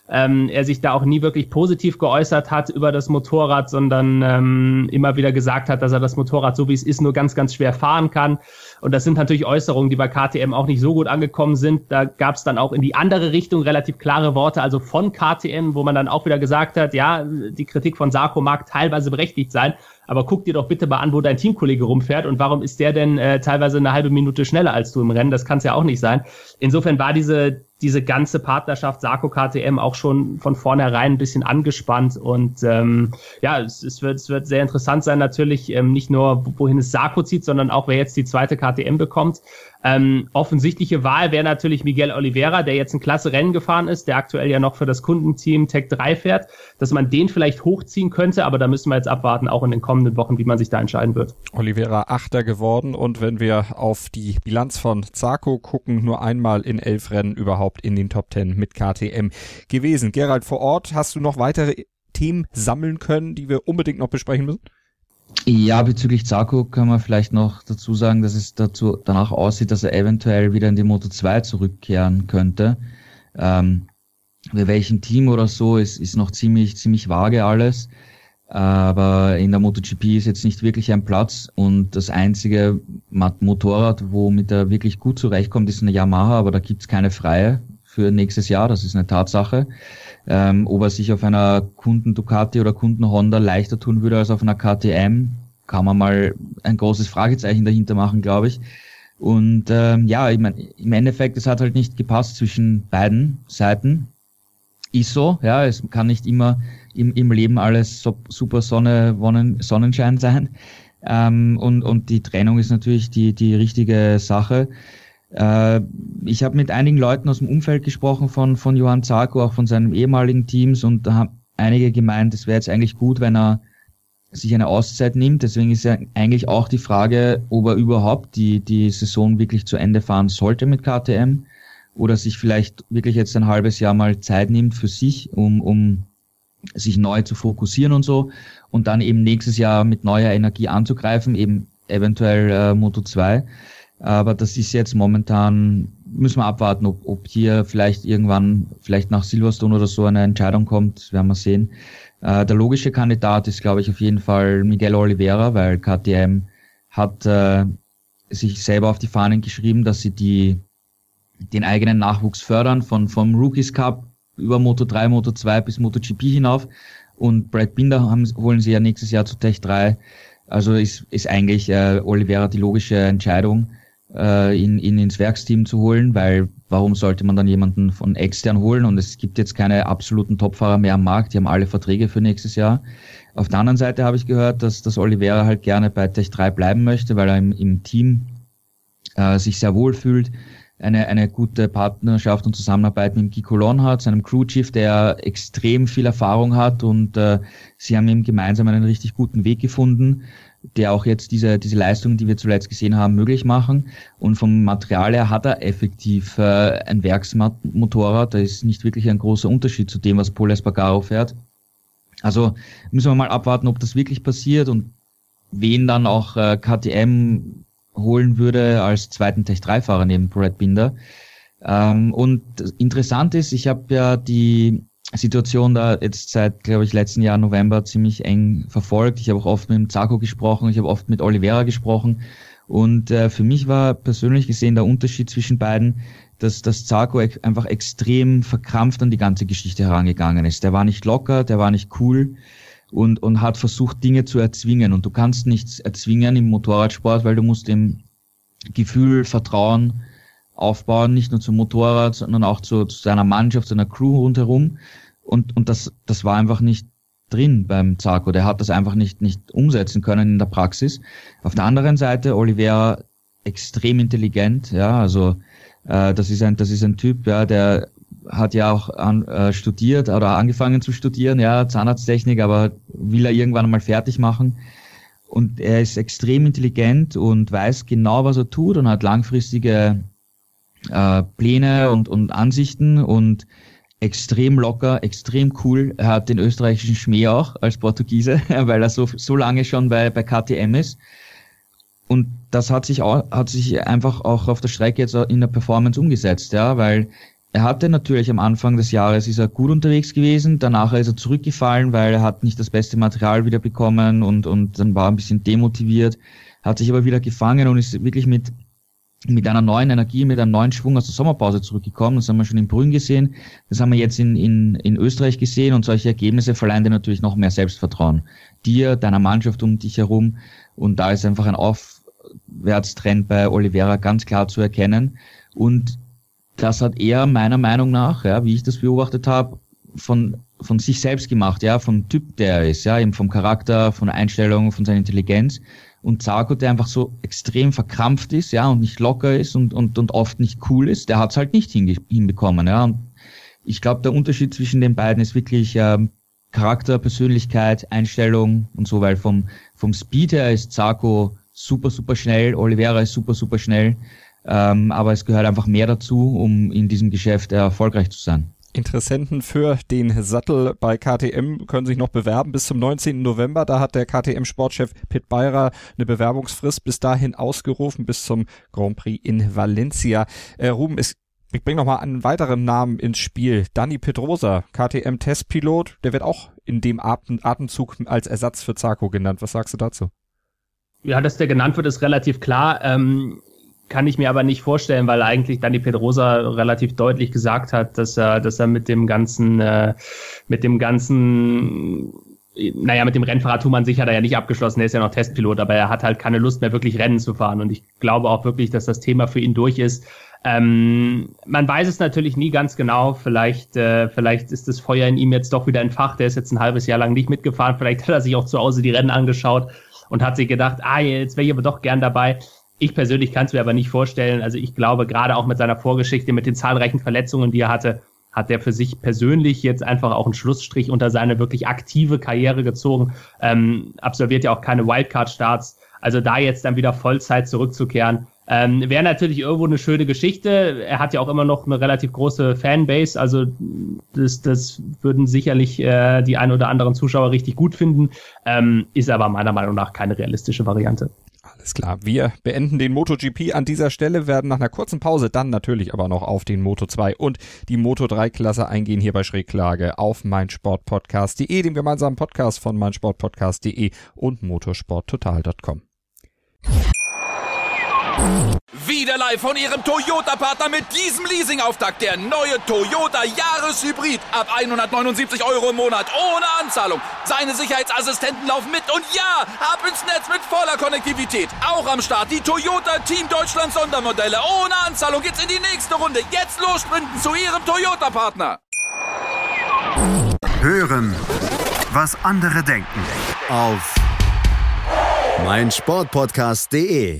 ähm, er sich da auch nie wirklich positiv geäußert hat über das Motorrad, sondern ähm, immer wieder gesagt hat, dass er das Motorrad so wie es ist nur ganz, ganz schwer fahren kann. Und das sind natürlich Äußerungen, die bei KTM auch nicht so gut angekommen sind. Da gab es dann auch in die andere Richtung relativ klare Worte, also von KTM, wo man dann auch wieder gesagt hat, ja, die Kritik von Sarko mag teilweise berechtigt sein, aber guck dir doch bitte mal an, wo dein Teamkollege rumfährt und warum ist der denn äh, teilweise eine halbe Minute schneller als du im Rennen? Das kann es ja auch nicht sein. Insofern war diese diese ganze Partnerschaft Sarko KTM auch schon von vornherein ein bisschen angespannt und ähm, ja, es, es, wird, es wird sehr interessant sein natürlich, ähm, nicht nur wohin es Sarko zieht, sondern auch wer jetzt die zweite KTM bekommt. Ähm, offensichtliche Wahl wäre natürlich Miguel Oliveira, der jetzt ein klasse Rennen gefahren ist, der aktuell ja noch für das Kundenteam Tech 3 fährt, dass man den vielleicht hochziehen könnte, aber da müssen wir jetzt abwarten, auch in den kommenden Wochen, wie man sich da entscheiden wird. Oliveira Achter geworden und wenn wir auf die Bilanz von Zarco gucken, nur einmal in elf Rennen überhaupt in den Top 10 mit KTM gewesen. Gerald, vor Ort hast du noch weitere Themen sammeln können, die wir unbedingt noch besprechen müssen? Ja, bezüglich Zarko kann man vielleicht noch dazu sagen, dass es dazu danach aussieht, dass er eventuell wieder in die Moto 2 zurückkehren könnte. Ähm, bei welchem Team oder so ist, ist noch ziemlich, ziemlich vage alles. Aber in der MotoGP ist jetzt nicht wirklich ein Platz und das einzige Motorrad, womit er wirklich gut zurechtkommt, ist eine Yamaha, aber da gibt's keine freie für nächstes Jahr, das ist eine Tatsache. Ähm, ob er sich auf einer Kunden Ducati oder Kunden Honda leichter tun würde als auf einer KTM, kann man mal ein großes Fragezeichen dahinter machen, glaube ich. Und ähm, ja, ich mein, im Endeffekt, es hat halt nicht gepasst zwischen beiden Seiten. Ist so, ja, es kann nicht immer im, im Leben alles so, super Sonne, Wonnen, Sonnenschein sein. Ähm, und, und die Trennung ist natürlich die, die richtige Sache. Äh, ich habe mit einigen Leuten aus dem Umfeld gesprochen von, von Johann Zarko, auch von seinem ehemaligen Teams und da haben einige gemeint, es wäre jetzt eigentlich gut, wenn er sich eine Auszeit nimmt. Deswegen ist ja eigentlich auch die Frage, ob er überhaupt die, die Saison wirklich zu Ende fahren sollte mit KTM oder sich vielleicht wirklich jetzt ein halbes Jahr mal Zeit nimmt für sich, um, um sich neu zu fokussieren und so und dann eben nächstes Jahr mit neuer Energie anzugreifen, eben eventuell äh, Moto 2. Aber das ist jetzt momentan, müssen wir abwarten, ob, ob hier vielleicht irgendwann, vielleicht nach Silverstone oder so eine Entscheidung kommt, werden wir sehen. Äh, der logische Kandidat ist, glaube ich, auf jeden Fall Miguel Oliveira, weil KTM hat äh, sich selber auf die Fahnen geschrieben, dass sie die, den eigenen Nachwuchs fördern, von, vom Rookies Cup über Moto 3, Moto 2 bis MotoGP hinauf. Und Brad Binder haben, holen sie ja nächstes Jahr zu Tech 3. Also ist, ist eigentlich äh, Oliveira die logische Entscheidung äh, ihn, ihn ins Werksteam zu holen, weil warum sollte man dann jemanden von extern holen? Und es gibt jetzt keine absoluten Topfahrer mehr am Markt, die haben alle Verträge für nächstes Jahr. Auf der anderen Seite habe ich gehört, dass, dass Oliveira halt gerne bei Tech 3 bleiben möchte, weil er im, im Team äh, sich sehr wohl fühlt, eine, eine gute Partnerschaft und Zusammenarbeit mit Guy Colon hat, seinem Crewchief, der extrem viel Erfahrung hat und äh, sie haben ihm gemeinsam einen richtig guten Weg gefunden der auch jetzt diese, diese Leistungen, die wir zuletzt gesehen haben, möglich machen. Und vom Material her hat er effektiv äh, ein Werksmotorrad. Da ist nicht wirklich ein großer Unterschied zu dem, was Paul Espargaro fährt. Also müssen wir mal abwarten, ob das wirklich passiert und wen dann auch äh, KTM holen würde als zweiten Tech-3-Fahrer neben Brad Binder. Ähm, und interessant ist, ich habe ja die Situation da jetzt seit, glaube ich, letzten Jahr November ziemlich eng verfolgt. Ich habe auch oft mit dem Zarko gesprochen, ich habe oft mit Oliveira gesprochen. Und äh, für mich war persönlich gesehen der Unterschied zwischen beiden, dass das Zarko einfach extrem verkrampft an die ganze Geschichte herangegangen ist. Der war nicht locker, der war nicht cool und, und hat versucht, Dinge zu erzwingen. Und du kannst nichts erzwingen im Motorradsport, weil du musst dem Gefühl, Vertrauen aufbauen, nicht nur zum Motorrad, sondern auch zu, zu seiner Mannschaft, seiner Crew rundherum. Und, und das, das war einfach nicht drin beim Zarko. Der hat das einfach nicht, nicht umsetzen können in der Praxis. Auf der anderen Seite, Oliveira extrem intelligent, ja, also äh, das ist ein, das ist ein Typ, ja, der hat ja auch an, äh, studiert oder angefangen zu studieren, ja, Zahnarzttechnik, aber will er irgendwann mal fertig machen. Und er ist extrem intelligent und weiß genau, was er tut und hat langfristige äh, Pläne und, und Ansichten und extrem locker, extrem cool. Er hat den österreichischen Schmäh auch als Portugiese, weil er so, so lange schon bei, bei KTM ist. Und das hat sich auch, hat sich einfach auch auf der Strecke jetzt in der Performance umgesetzt, ja, weil er hatte natürlich am Anfang des Jahres ist er gut unterwegs gewesen, danach ist er zurückgefallen, weil er hat nicht das beste Material wieder bekommen und, und dann war ein bisschen demotiviert, hat sich aber wieder gefangen und ist wirklich mit, mit einer neuen Energie, mit einem neuen Schwung aus der Sommerpause zurückgekommen. Das haben wir schon in Brünn gesehen, das haben wir jetzt in, in, in Österreich gesehen und solche Ergebnisse verleihen dir natürlich noch mehr Selbstvertrauen. Dir, deiner Mannschaft um dich herum und da ist einfach ein Aufwärtstrend bei Oliveira ganz klar zu erkennen und das hat er meiner Meinung nach, ja, wie ich das beobachtet habe, von, von sich selbst gemacht, ja, vom Typ, der er ist, ja, eben vom Charakter, von der Einstellung, von seiner Intelligenz. Und Zarko, der einfach so extrem verkrampft ist, ja, und nicht locker ist und, und, und oft nicht cool ist, der hat es halt nicht hinbekommen, ja. Und ich glaube, der Unterschied zwischen den beiden ist wirklich ähm, Charakter, Persönlichkeit, Einstellung und so, weil vom, vom Speed her ist Zarko super, super schnell, Oliveira ist super, super schnell. Ähm, aber es gehört einfach mehr dazu, um in diesem Geschäft erfolgreich zu sein. Interessenten für den Sattel bei KTM können sich noch bewerben bis zum 19. November. Da hat der KTM-Sportchef Pit Beirer eine Bewerbungsfrist bis dahin ausgerufen, bis zum Grand Prix in Valencia. Äh, Ruben, ist, ich bringe noch mal einen weiteren Namen ins Spiel. Dani Pedrosa, KTM-Testpilot, der wird auch in dem Atemzug als Ersatz für Zarko genannt. Was sagst du dazu? Ja, dass der genannt wird, ist relativ klar. Ähm, kann ich mir aber nicht vorstellen, weil eigentlich Dani Pedrosa relativ deutlich gesagt hat, dass er, dass er mit dem ganzen, äh, mit dem ganzen, naja, mit dem Rennfahrradtour sich hat er ja nicht abgeschlossen, er ist ja noch Testpilot, aber er hat halt keine Lust mehr wirklich Rennen zu fahren und ich glaube auch wirklich, dass das Thema für ihn durch ist. Ähm, man weiß es natürlich nie ganz genau. Vielleicht, äh, vielleicht ist das Feuer in ihm jetzt doch wieder entfacht. Der ist jetzt ein halbes Jahr lang nicht mitgefahren. Vielleicht hat er sich auch zu Hause die Rennen angeschaut und hat sich gedacht, ah, jetzt wäre ich aber doch gern dabei. Ich persönlich kann es mir aber nicht vorstellen. Also ich glaube, gerade auch mit seiner Vorgeschichte, mit den zahlreichen Verletzungen, die er hatte, hat er für sich persönlich jetzt einfach auch einen Schlussstrich unter seine wirklich aktive Karriere gezogen. Ähm, absolviert ja auch keine Wildcard-Starts. Also da jetzt dann wieder Vollzeit zurückzukehren, ähm, wäre natürlich irgendwo eine schöne Geschichte. Er hat ja auch immer noch eine relativ große Fanbase, also das, das würden sicherlich äh, die ein oder anderen Zuschauer richtig gut finden, ähm, ist aber meiner Meinung nach keine realistische Variante. Alles klar. Wir beenden den MotoGP an dieser Stelle, werden nach einer kurzen Pause dann natürlich aber noch auf den Moto 2 und die Moto 3 Klasse eingehen hier bei Schräglage auf meinsportpodcast.de, dem gemeinsamen Podcast von meinsportpodcast.de und motorsporttotal.com. Wieder live von Ihrem Toyota-Partner mit diesem Leasing-Auftakt. Der neue Toyota Jahreshybrid. Ab 179 Euro im Monat. Ohne Anzahlung. Seine Sicherheitsassistenten laufen mit. Und ja, ab ins Netz mit voller Konnektivität. Auch am Start die Toyota Team Deutschland Sondermodelle. Ohne Anzahlung geht's in die nächste Runde. Jetzt los sprinten zu Ihrem Toyota-Partner. Hören, was andere denken. Auf meinsportpodcast.de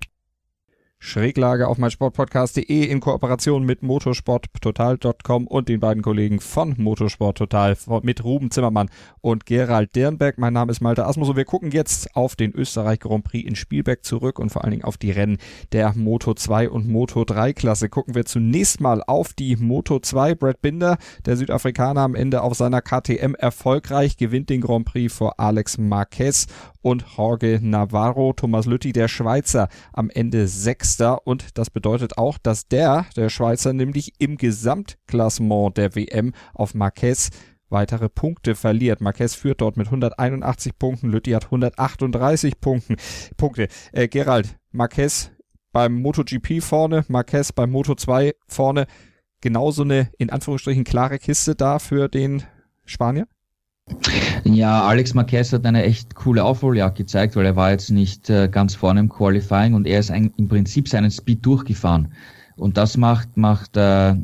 Schräglage auf meinsportpodcast.de in Kooperation mit motorsporttotal.com und den beiden Kollegen von Motorsport Total mit Ruben Zimmermann und Gerald Dernberg. Mein Name ist Malte Asmus und wir gucken jetzt auf den Österreich Grand Prix in Spielberg zurück und vor allen Dingen auf die Rennen der Moto 2 und Moto 3 Klasse. Gucken wir zunächst mal auf die Moto 2. Brad Binder, der Südafrikaner am Ende auf seiner KTM erfolgreich, gewinnt den Grand Prix vor Alex Marquez und Jorge Navarro. Thomas Lütti, der Schweizer, am Ende Sechster. Und das bedeutet auch, dass der, der Schweizer, nämlich im Gesamtklassement der WM auf Marquez weitere Punkte verliert. Marquez führt dort mit 181 Punkten, Lütti hat 138 Punkten, Punkte. Äh, Gerald, Marquez beim MotoGP vorne, Marquez beim Moto2 vorne. Genauso eine, in Anführungsstrichen, klare Kiste da für den Spanier? Ja, Alex Marquez hat eine echt coole Aufholjagd gezeigt, weil er war jetzt nicht äh, ganz vorne im Qualifying und er ist ein, im Prinzip seinen Speed durchgefahren. Und das macht, macht, äh,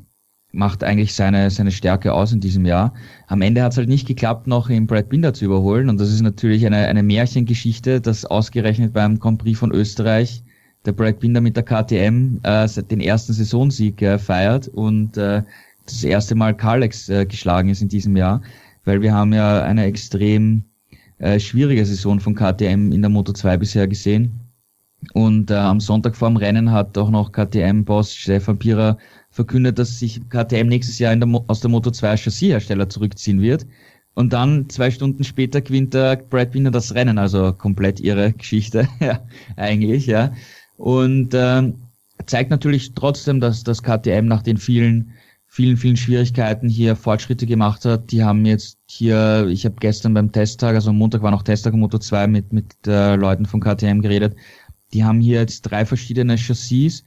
macht eigentlich seine, seine Stärke aus in diesem Jahr. Am Ende hat es halt nicht geklappt, noch den Brad Binder zu überholen. Und das ist natürlich eine, eine Märchengeschichte, dass ausgerechnet beim Grand Prix von Österreich der Brad Binder mit der KTM äh, den ersten Saisonsieg äh, feiert und äh, das erste Mal Carlex äh, geschlagen ist in diesem Jahr weil wir haben ja eine extrem äh, schwierige Saison von KTM in der Moto 2 bisher gesehen. Und äh, am Sonntag vor dem Rennen hat auch noch KTM-Boss Stefan Pira verkündet, dass sich KTM nächstes Jahr der aus der Moto 2 Chassishersteller zurückziehen wird. Und dann zwei Stunden später gewinnt der Brad Binder das Rennen, also komplett ihre Geschichte, ja, eigentlich, ja. Und äh, zeigt natürlich trotzdem, dass das KTM nach den vielen vielen, vielen Schwierigkeiten hier Fortschritte gemacht hat. Die haben jetzt hier, ich habe gestern beim Testtag, also am Montag war noch Testtag Moto 2 mit, mit äh, Leuten von KTM geredet. Die haben hier jetzt drei verschiedene Chassis,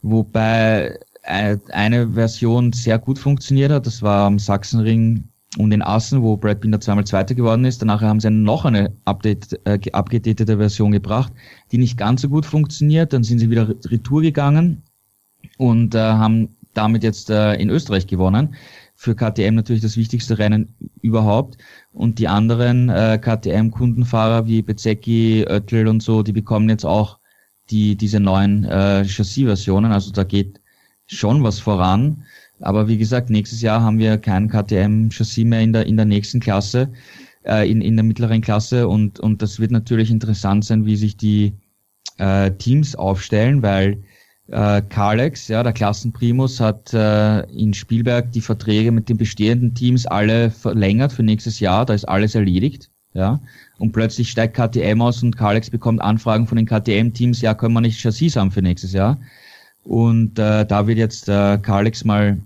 wobei äh, eine Version sehr gut funktioniert hat. Das war am Sachsenring und in Assen, wo Brad Binder zweimal Zweiter geworden ist. Danach haben sie noch eine Update, äh, abgedatete Version gebracht, die nicht ganz so gut funktioniert. Dann sind sie wieder retour gegangen und äh, haben damit jetzt äh, in Österreich gewonnen. Für KTM natürlich das wichtigste Rennen überhaupt. Und die anderen äh, KTM-Kundenfahrer wie Bezecchi, Oettel und so, die bekommen jetzt auch die, diese neuen äh, Chassis-Versionen. Also da geht schon was voran. Aber wie gesagt, nächstes Jahr haben wir kein KTM-Chassis mehr in der, in der nächsten Klasse, äh, in, in der mittleren Klasse. Und, und das wird natürlich interessant sein, wie sich die äh, Teams aufstellen, weil äh, Carlex, ja, der Klassenprimus, hat äh, in Spielberg die Verträge mit den bestehenden Teams alle verlängert für nächstes Jahr. Da ist alles erledigt. Ja, und plötzlich steigt KTM aus und Carlex bekommt Anfragen von den KTM-Teams, ja, können wir nicht Chassis haben für nächstes Jahr. Und äh, da wird jetzt äh, Carlex mal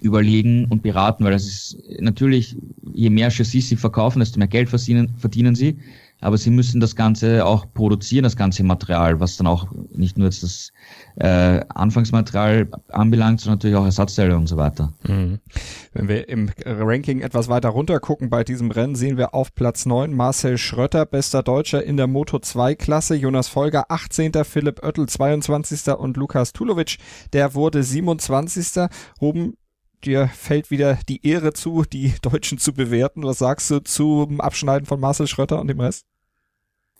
überlegen und beraten, weil das ist natürlich, je mehr Chassis sie verkaufen, desto mehr Geld verdienen, verdienen sie aber sie müssen das Ganze auch produzieren, das ganze Material, was dann auch nicht nur jetzt das äh, Anfangsmaterial anbelangt, sondern natürlich auch Ersatzteile und so weiter. Mhm. Wenn wir im Ranking etwas weiter runter gucken bei diesem Rennen, sehen wir auf Platz 9 Marcel Schrötter, bester Deutscher in der Moto 2 Klasse, Jonas Folger 18. Philipp Oettel 22. und Lukas Tulovic, der wurde 27. Ruben, dir fällt wieder die Ehre zu, die Deutschen zu bewerten. Was sagst du zum Abschneiden von Marcel Schrötter und dem Rest?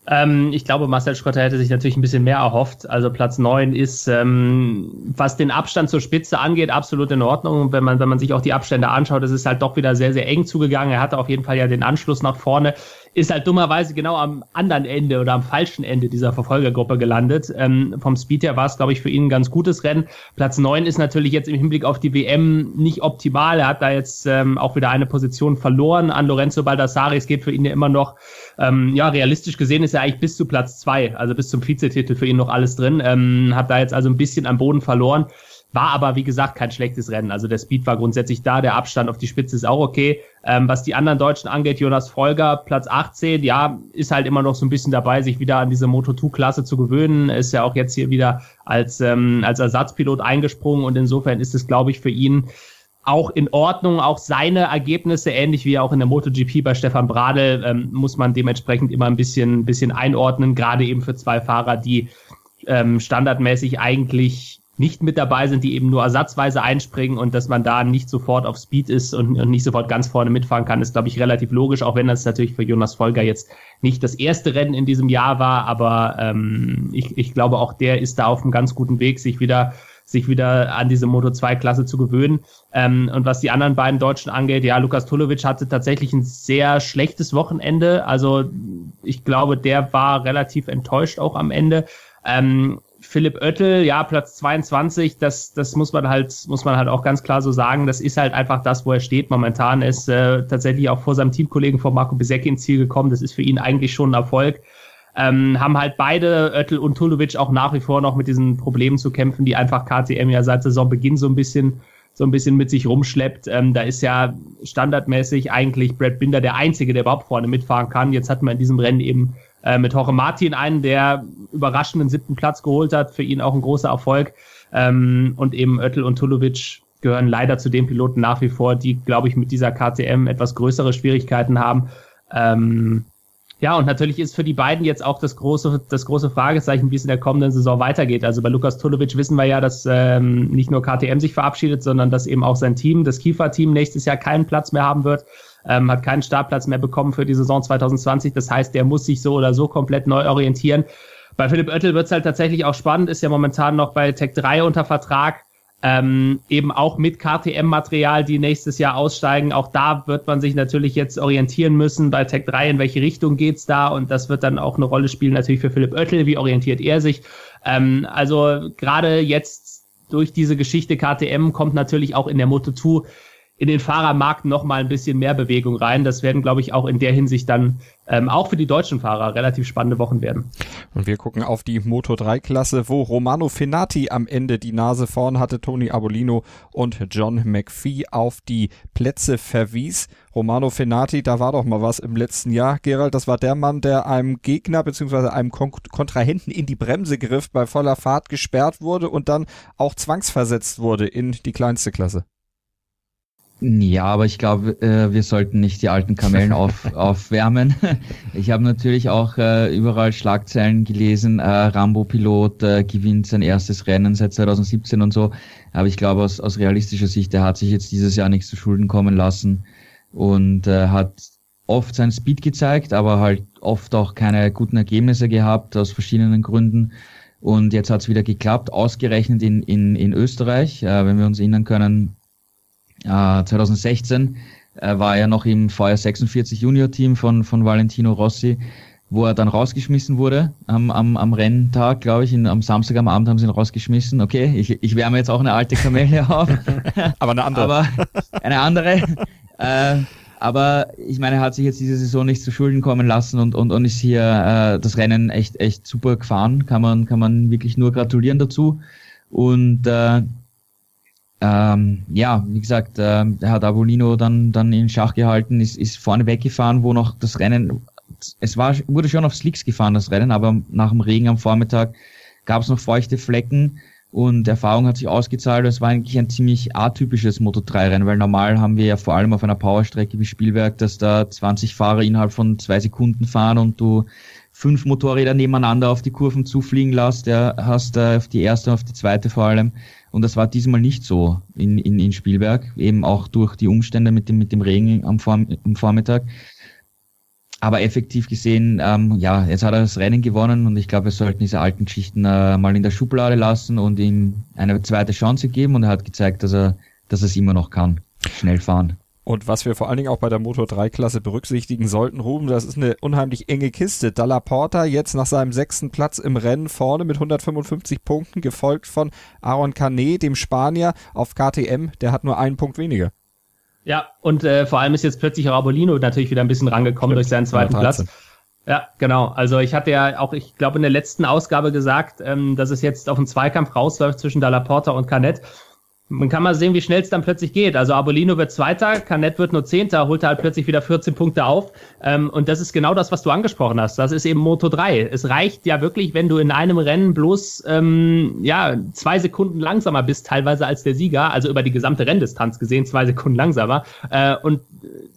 Ähm, ich glaube, Marcel Schröter hätte sich natürlich ein bisschen mehr erhofft. Also Platz neun ist, ähm, was den Abstand zur Spitze angeht, absolut in Ordnung. Wenn man, wenn man sich auch die Abstände anschaut, das ist halt doch wieder sehr, sehr eng zugegangen. Er hatte auf jeden Fall ja den Anschluss nach vorne ist halt dummerweise genau am anderen Ende oder am falschen Ende dieser Verfolgergruppe gelandet. Ähm, vom Speed her war es, glaube ich, für ihn ein ganz gutes Rennen. Platz neun ist natürlich jetzt im Hinblick auf die WM nicht optimal. Er hat da jetzt ähm, auch wieder eine Position verloren an Lorenzo Baldassari. Es geht für ihn ja immer noch, ähm, ja, realistisch gesehen ist er eigentlich bis zu Platz zwei, also bis zum Vizetitel für ihn noch alles drin. Ähm, hat da jetzt also ein bisschen am Boden verloren. War aber, wie gesagt, kein schlechtes Rennen. Also der Speed war grundsätzlich da, der Abstand auf die Spitze ist auch okay. Ähm, was die anderen Deutschen angeht, Jonas Folger, Platz 18, ja, ist halt immer noch so ein bisschen dabei, sich wieder an diese Moto2-Klasse zu gewöhnen. Ist ja auch jetzt hier wieder als, ähm, als Ersatzpilot eingesprungen und insofern ist es, glaube ich, für ihn auch in Ordnung. Auch seine Ergebnisse, ähnlich wie auch in der MotoGP bei Stefan Bradl, ähm, muss man dementsprechend immer ein bisschen, bisschen einordnen, gerade eben für zwei Fahrer, die ähm, standardmäßig eigentlich nicht mit dabei sind, die eben nur ersatzweise einspringen und dass man da nicht sofort auf Speed ist und, und nicht sofort ganz vorne mitfahren kann, ist, glaube ich, relativ logisch, auch wenn das natürlich für Jonas Folger jetzt nicht das erste Rennen in diesem Jahr war, aber ähm, ich, ich glaube, auch der ist da auf einem ganz guten Weg, sich wieder sich wieder an diese Moto 2 Klasse zu gewöhnen. Ähm, und was die anderen beiden Deutschen angeht, ja, Lukas Tulovic hatte tatsächlich ein sehr schlechtes Wochenende. Also ich glaube, der war relativ enttäuscht auch am Ende. Ähm, Philipp Oettel, ja, Platz 22, das, das muss man halt, muss man halt auch ganz klar so sagen. Das ist halt einfach das, wo er steht momentan. Er ist äh, tatsächlich auch vor seinem Teamkollegen, vor Marco Besecki ins Ziel gekommen. Das ist für ihn eigentlich schon ein Erfolg. Ähm, haben halt beide, Oettel und Tulovic, auch nach wie vor noch mit diesen Problemen zu kämpfen, die einfach KTM ja seit Saisonbeginn so ein bisschen so ein bisschen mit sich rumschleppt. Ähm, da ist ja standardmäßig eigentlich Brad Binder der Einzige, der überhaupt vorne mitfahren kann. Jetzt hat man in diesem Rennen eben äh, mit Jorge Martin einen, der überraschenden siebten Platz geholt hat, für ihn auch ein großer Erfolg. Ähm, und eben Oettel und Tulovic gehören leider zu den Piloten nach wie vor, die, glaube ich, mit dieser KTM etwas größere Schwierigkeiten haben. Ähm, ja, und natürlich ist für die beiden jetzt auch das große, das große Fragezeichen, wie es in der kommenden Saison weitergeht. Also bei Lukas Tulovic wissen wir ja, dass ähm, nicht nur KTM sich verabschiedet, sondern dass eben auch sein Team, das Kiefer-Team, nächstes Jahr keinen Platz mehr haben wird, ähm, hat keinen Startplatz mehr bekommen für die Saison 2020. Das heißt, der muss sich so oder so komplett neu orientieren. Bei Philipp Oettel wird es halt tatsächlich auch spannend, ist ja momentan noch bei Tech 3 unter Vertrag ähm, eben auch mit KTM-Material, die nächstes Jahr aussteigen. Auch da wird man sich natürlich jetzt orientieren müssen bei Tech 3, in welche Richtung geht's da und das wird dann auch eine Rolle spielen natürlich für Philipp Oettel, wie orientiert er sich. Ähm, also gerade jetzt durch diese Geschichte KTM kommt natürlich auch in der Moto2 in den Fahrermarkt noch mal ein bisschen mehr Bewegung rein. Das werden, glaube ich, auch in der Hinsicht dann ähm, auch für die deutschen Fahrer relativ spannende Wochen werden. Und wir gucken auf die Moto 3 Klasse, wo Romano Fenati am Ende die Nase vorn hatte, Tony Abolino und John McPhee auf die Plätze verwies. Romano Fenati, da war doch mal was im letzten Jahr. Gerald, das war der Mann, der einem Gegner bzw. einem Kon Kontrahenten in die Bremse griff, bei voller Fahrt gesperrt wurde und dann auch zwangsversetzt wurde in die kleinste Klasse. Ja, aber ich glaube, äh, wir sollten nicht die alten Kamellen auf, aufwärmen. Ich habe natürlich auch äh, überall Schlagzeilen gelesen, äh, Rambo-Pilot äh, gewinnt sein erstes Rennen seit 2017 und so. Aber ich glaube, aus, aus realistischer Sicht, er hat sich jetzt dieses Jahr nichts zu Schulden kommen lassen und äh, hat oft seinen Speed gezeigt, aber halt oft auch keine guten Ergebnisse gehabt, aus verschiedenen Gründen. Und jetzt hat es wieder geklappt, ausgerechnet in, in, in Österreich. Äh, wenn wir uns erinnern können, 2016 äh, war er noch im VR46 Junior Team von, von Valentino Rossi, wo er dann rausgeschmissen wurde am, am, am Renntag, glaube ich. In, am Samstag am Abend haben sie ihn rausgeschmissen. Okay, ich, ich wärme jetzt auch eine alte Kamelle auf. aber eine andere. Aber eine andere. äh, aber ich meine, er hat sich jetzt diese Saison nicht zu Schulden kommen lassen und, und, und ist hier äh, das Rennen echt, echt super gefahren. Kann man, kann man wirklich nur gratulieren dazu. Und äh, ähm, ja, wie gesagt, äh, hat Abolino dann, dann in Schach gehalten, ist, ist vorne weggefahren, wo noch das Rennen, es war, wurde schon auf Slicks gefahren, das Rennen, aber nach dem Regen am Vormittag gab es noch feuchte Flecken und Erfahrung hat sich ausgezahlt. Es war eigentlich ein ziemlich atypisches Moto3-Rennen, weil normal haben wir ja vor allem auf einer Powerstrecke wie Spielberg, dass da 20 Fahrer innerhalb von zwei Sekunden fahren und du fünf Motorräder nebeneinander auf die Kurven zufliegen lässt. Der hast äh, auf die erste, auf die zweite vor allem. Und das war diesmal nicht so in, in, in Spielberg, eben auch durch die Umstände mit dem, mit dem Regen am, Vor am Vormittag. Aber effektiv gesehen, ähm, ja, jetzt hat er das Rennen gewonnen und ich glaube, wir sollten diese alten Geschichten äh, mal in der Schublade lassen und ihm eine zweite Chance geben und er hat gezeigt, dass er, dass er es immer noch kann. Schnell fahren. Und was wir vor allen Dingen auch bei der Moto 3 Klasse berücksichtigen sollten, Ruben, das ist eine unheimlich enge Kiste. Dalla Porta jetzt nach seinem sechsten Platz im Rennen vorne mit 155 Punkten, gefolgt von Aaron Canet, dem Spanier auf KTM, der hat nur einen Punkt weniger. Ja, und äh, vor allem ist jetzt plötzlich Rabolino natürlich wieder ein bisschen rangekommen Stimmt, durch seinen zweiten Platz. Ja, genau. Also ich hatte ja auch, ich glaube, in der letzten Ausgabe gesagt, ähm, dass es jetzt auf einen Zweikampf rausläuft zwischen Dalla Porta und Canet man kann mal sehen, wie schnell es dann plötzlich geht. Also Abolino wird Zweiter, Canet wird nur Zehnter, holt halt plötzlich wieder 14 Punkte auf. Ähm, und das ist genau das, was du angesprochen hast. Das ist eben Moto 3. Es reicht ja wirklich, wenn du in einem Rennen bloß ähm, ja zwei Sekunden langsamer bist, teilweise als der Sieger, also über die gesamte Renndistanz gesehen, zwei Sekunden langsamer. Äh, und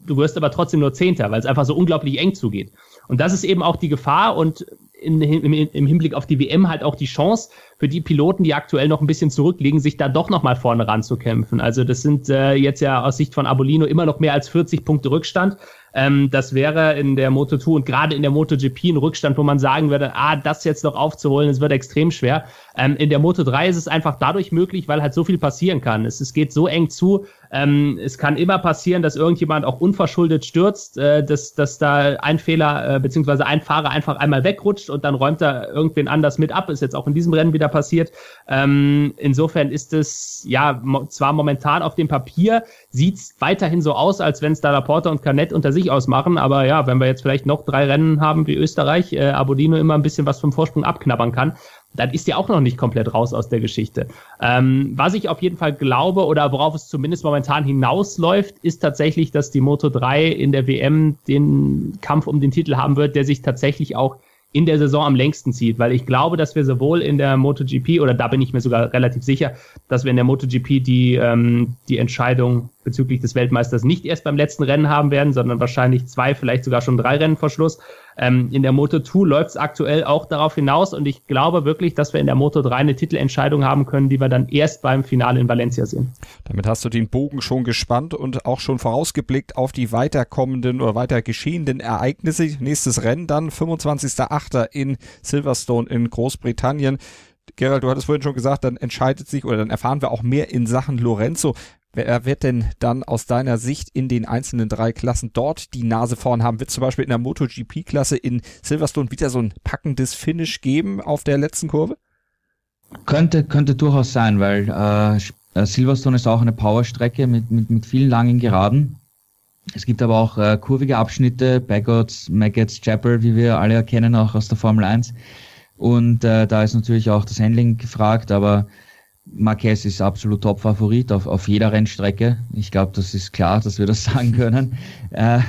du wirst aber trotzdem nur Zehnter, weil es einfach so unglaublich eng zugeht. Und das ist eben auch die Gefahr und in, im, im Hinblick auf die WM halt auch die Chance für die Piloten, die aktuell noch ein bisschen zurückliegen, sich da doch nochmal vorne ranzukämpfen. Also das sind äh, jetzt ja aus Sicht von Abolino immer noch mehr als 40 Punkte Rückstand. Ähm, das wäre in der Moto2 und gerade in der MotoGP ein Rückstand, wo man sagen würde, ah, das jetzt noch aufzuholen, es wird extrem schwer. Ähm, in der Moto3 ist es einfach dadurch möglich, weil halt so viel passieren kann. Es, es geht so eng zu. Ähm, es kann immer passieren, dass irgendjemand auch unverschuldet stürzt, äh, dass, dass da ein Fehler äh, beziehungsweise ein Fahrer einfach einmal wegrutscht und dann räumt er irgendwen anders mit ab. Ist jetzt auch in diesem Rennen wieder passiert. Ähm, insofern ist es ja mo zwar momentan auf dem Papier sieht es weiterhin so aus, als wenn es da Laporta und Canet unter sich ausmachen. Aber ja, wenn wir jetzt vielleicht noch drei Rennen haben wie Österreich, äh, Abodino immer ein bisschen was vom Vorsprung abknabbern kann, dann ist ja auch noch nicht komplett raus aus der Geschichte. Ähm, was ich auf jeden Fall glaube oder worauf es zumindest momentan hinausläuft, ist tatsächlich, dass die Moto 3 in der WM den Kampf um den Titel haben wird, der sich tatsächlich auch in der Saison am längsten zieht, weil ich glaube, dass wir sowohl in der MotoGP oder da bin ich mir sogar relativ sicher, dass wir in der MotoGP die, ähm, die Entscheidung bezüglich des Weltmeisters nicht erst beim letzten Rennen haben werden, sondern wahrscheinlich zwei, vielleicht sogar schon drei Rennen vor Schluss. Ähm, in der Moto 2 läuft es aktuell auch darauf hinaus und ich glaube wirklich, dass wir in der Moto 3 eine Titelentscheidung haben können, die wir dann erst beim Finale in Valencia sehen. Damit hast du den Bogen schon gespannt und auch schon vorausgeblickt auf die weiterkommenden oder weiter geschehenden Ereignisse. Nächstes Rennen dann 25.08. in Silverstone in Großbritannien. Gerald, du hattest vorhin schon gesagt, dann entscheidet sich oder dann erfahren wir auch mehr in Sachen Lorenzo. Wer wird denn dann aus deiner Sicht in den einzelnen drei Klassen dort die Nase vorn haben? Wird zum Beispiel in der MotoGP-Klasse in Silverstone wieder so ein packendes Finish geben auf der letzten Kurve? Könnte, könnte durchaus sein, weil äh, äh Silverstone ist auch eine Powerstrecke mit, mit, mit vielen langen Geraden. Es gibt aber auch äh, kurvige Abschnitte, Baggots, Maggots, Chapel, wie wir alle erkennen, auch aus der Formel 1. Und äh, da ist natürlich auch das Handling gefragt, aber Marquez ist absolut Top-Favorit auf, auf jeder Rennstrecke. Ich glaube, das ist klar, dass wir das sagen können. Äh,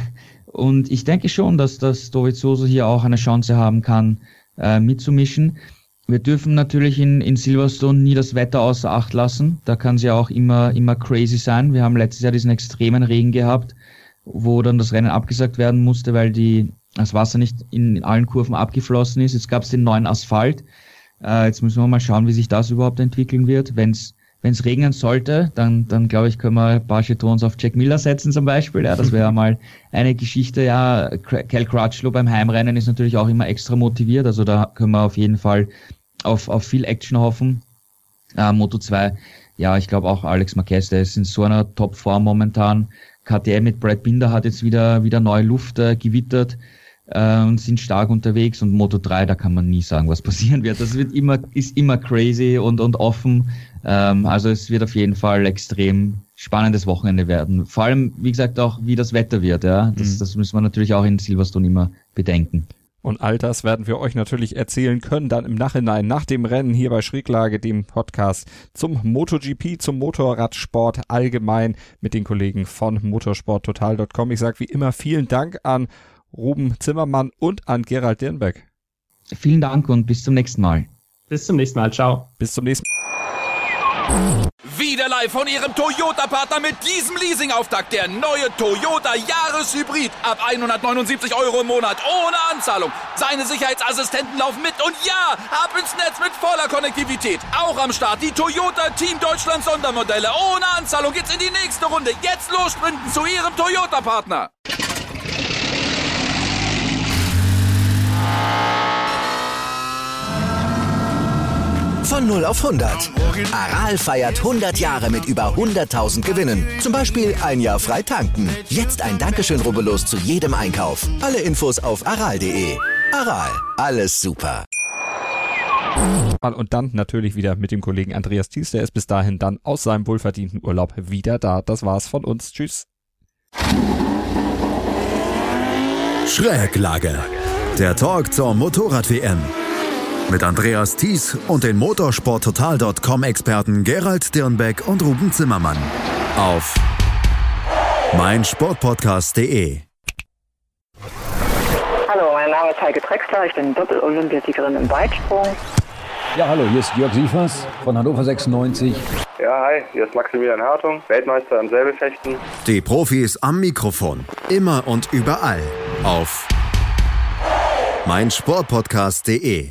und ich denke schon, dass, dass Dovizioso hier auch eine Chance haben kann, äh, mitzumischen. Wir dürfen natürlich in, in Silverstone nie das Wetter außer Acht lassen. Da kann es ja auch immer, immer crazy sein. Wir haben letztes Jahr diesen extremen Regen gehabt, wo dann das Rennen abgesagt werden musste, weil die, das Wasser nicht in allen Kurven abgeflossen ist. Jetzt gab es den neuen Asphalt äh, jetzt müssen wir mal schauen, wie sich das überhaupt entwickeln wird. Wenn es regnen sollte, dann, dann glaube ich, können wir ein paar Chetons auf Jack Miller setzen zum Beispiel. Ja, das wäre mal eine Geschichte. Ja, Cal Crutchlow beim Heimrennen ist natürlich auch immer extra motiviert. Also da können wir auf jeden Fall auf, auf viel Action hoffen. Äh, Moto 2, ja, ich glaube auch Alex Marquez, der ist in so einer Topform momentan. KTM mit Brad Binder hat jetzt wieder, wieder neue Luft äh, gewittert und sind stark unterwegs und Moto 3, da kann man nie sagen, was passieren wird. Das wird immer, ist immer crazy und, und offen. Ähm, also es wird auf jeden Fall extrem spannendes Wochenende werden. Vor allem, wie gesagt, auch wie das Wetter wird. Ja, das, mhm. das müssen wir natürlich auch in Silverstone immer bedenken. Und all das werden wir euch natürlich erzählen können, dann im Nachhinein, nach dem Rennen hier bei Schräglage, dem Podcast zum MotoGP, zum Motorradsport allgemein mit den Kollegen von motorsporttotal.com. Ich sage wie immer vielen Dank an Ruben Zimmermann und an Gerald Dirnbeck. Vielen Dank und bis zum nächsten Mal. Bis zum nächsten Mal. Ciao. Bis zum nächsten Mal. Wieder live von Ihrem Toyota-Partner mit diesem Leasing-Auftakt. Der neue Toyota Jahreshybrid. Ab 179 Euro im Monat. Ohne Anzahlung. Seine Sicherheitsassistenten laufen mit. Und ja, ab ins Netz mit voller Konnektivität. Auch am Start die Toyota Team Deutschland Sondermodelle. Ohne Anzahlung geht's in die nächste Runde. Jetzt los sprinten zu Ihrem Toyota-Partner. Von 0 auf 100. Aral feiert 100 Jahre mit über 100.000 Gewinnen. Zum Beispiel ein Jahr frei tanken. Jetzt ein Dankeschön, rubbellos zu jedem Einkauf. Alle Infos auf aral.de. Aral, alles super. Und dann natürlich wieder mit dem Kollegen Andreas Thies, der ist bis dahin dann aus seinem wohlverdienten Urlaub wieder da. Das war's von uns. Tschüss. Schräglage. Der Talk zur Motorrad-WM mit Andreas Thies und den motorsporttotal.com-Experten Gerald Dirnbeck und Ruben Zimmermann. Auf meinsportpodcast.de. Hallo, mein Name ist Heike Drexler, ich bin Doppel-Olympiasiegerin im Weitsprung. Ja, hallo, hier ist Jörg Sievers von Hannover 96. Ja, hi, hier ist Maximilian Hartung, Weltmeister im Säbelfechten. Die Profis am Mikrofon, immer und überall auf meinsportpodcast.de.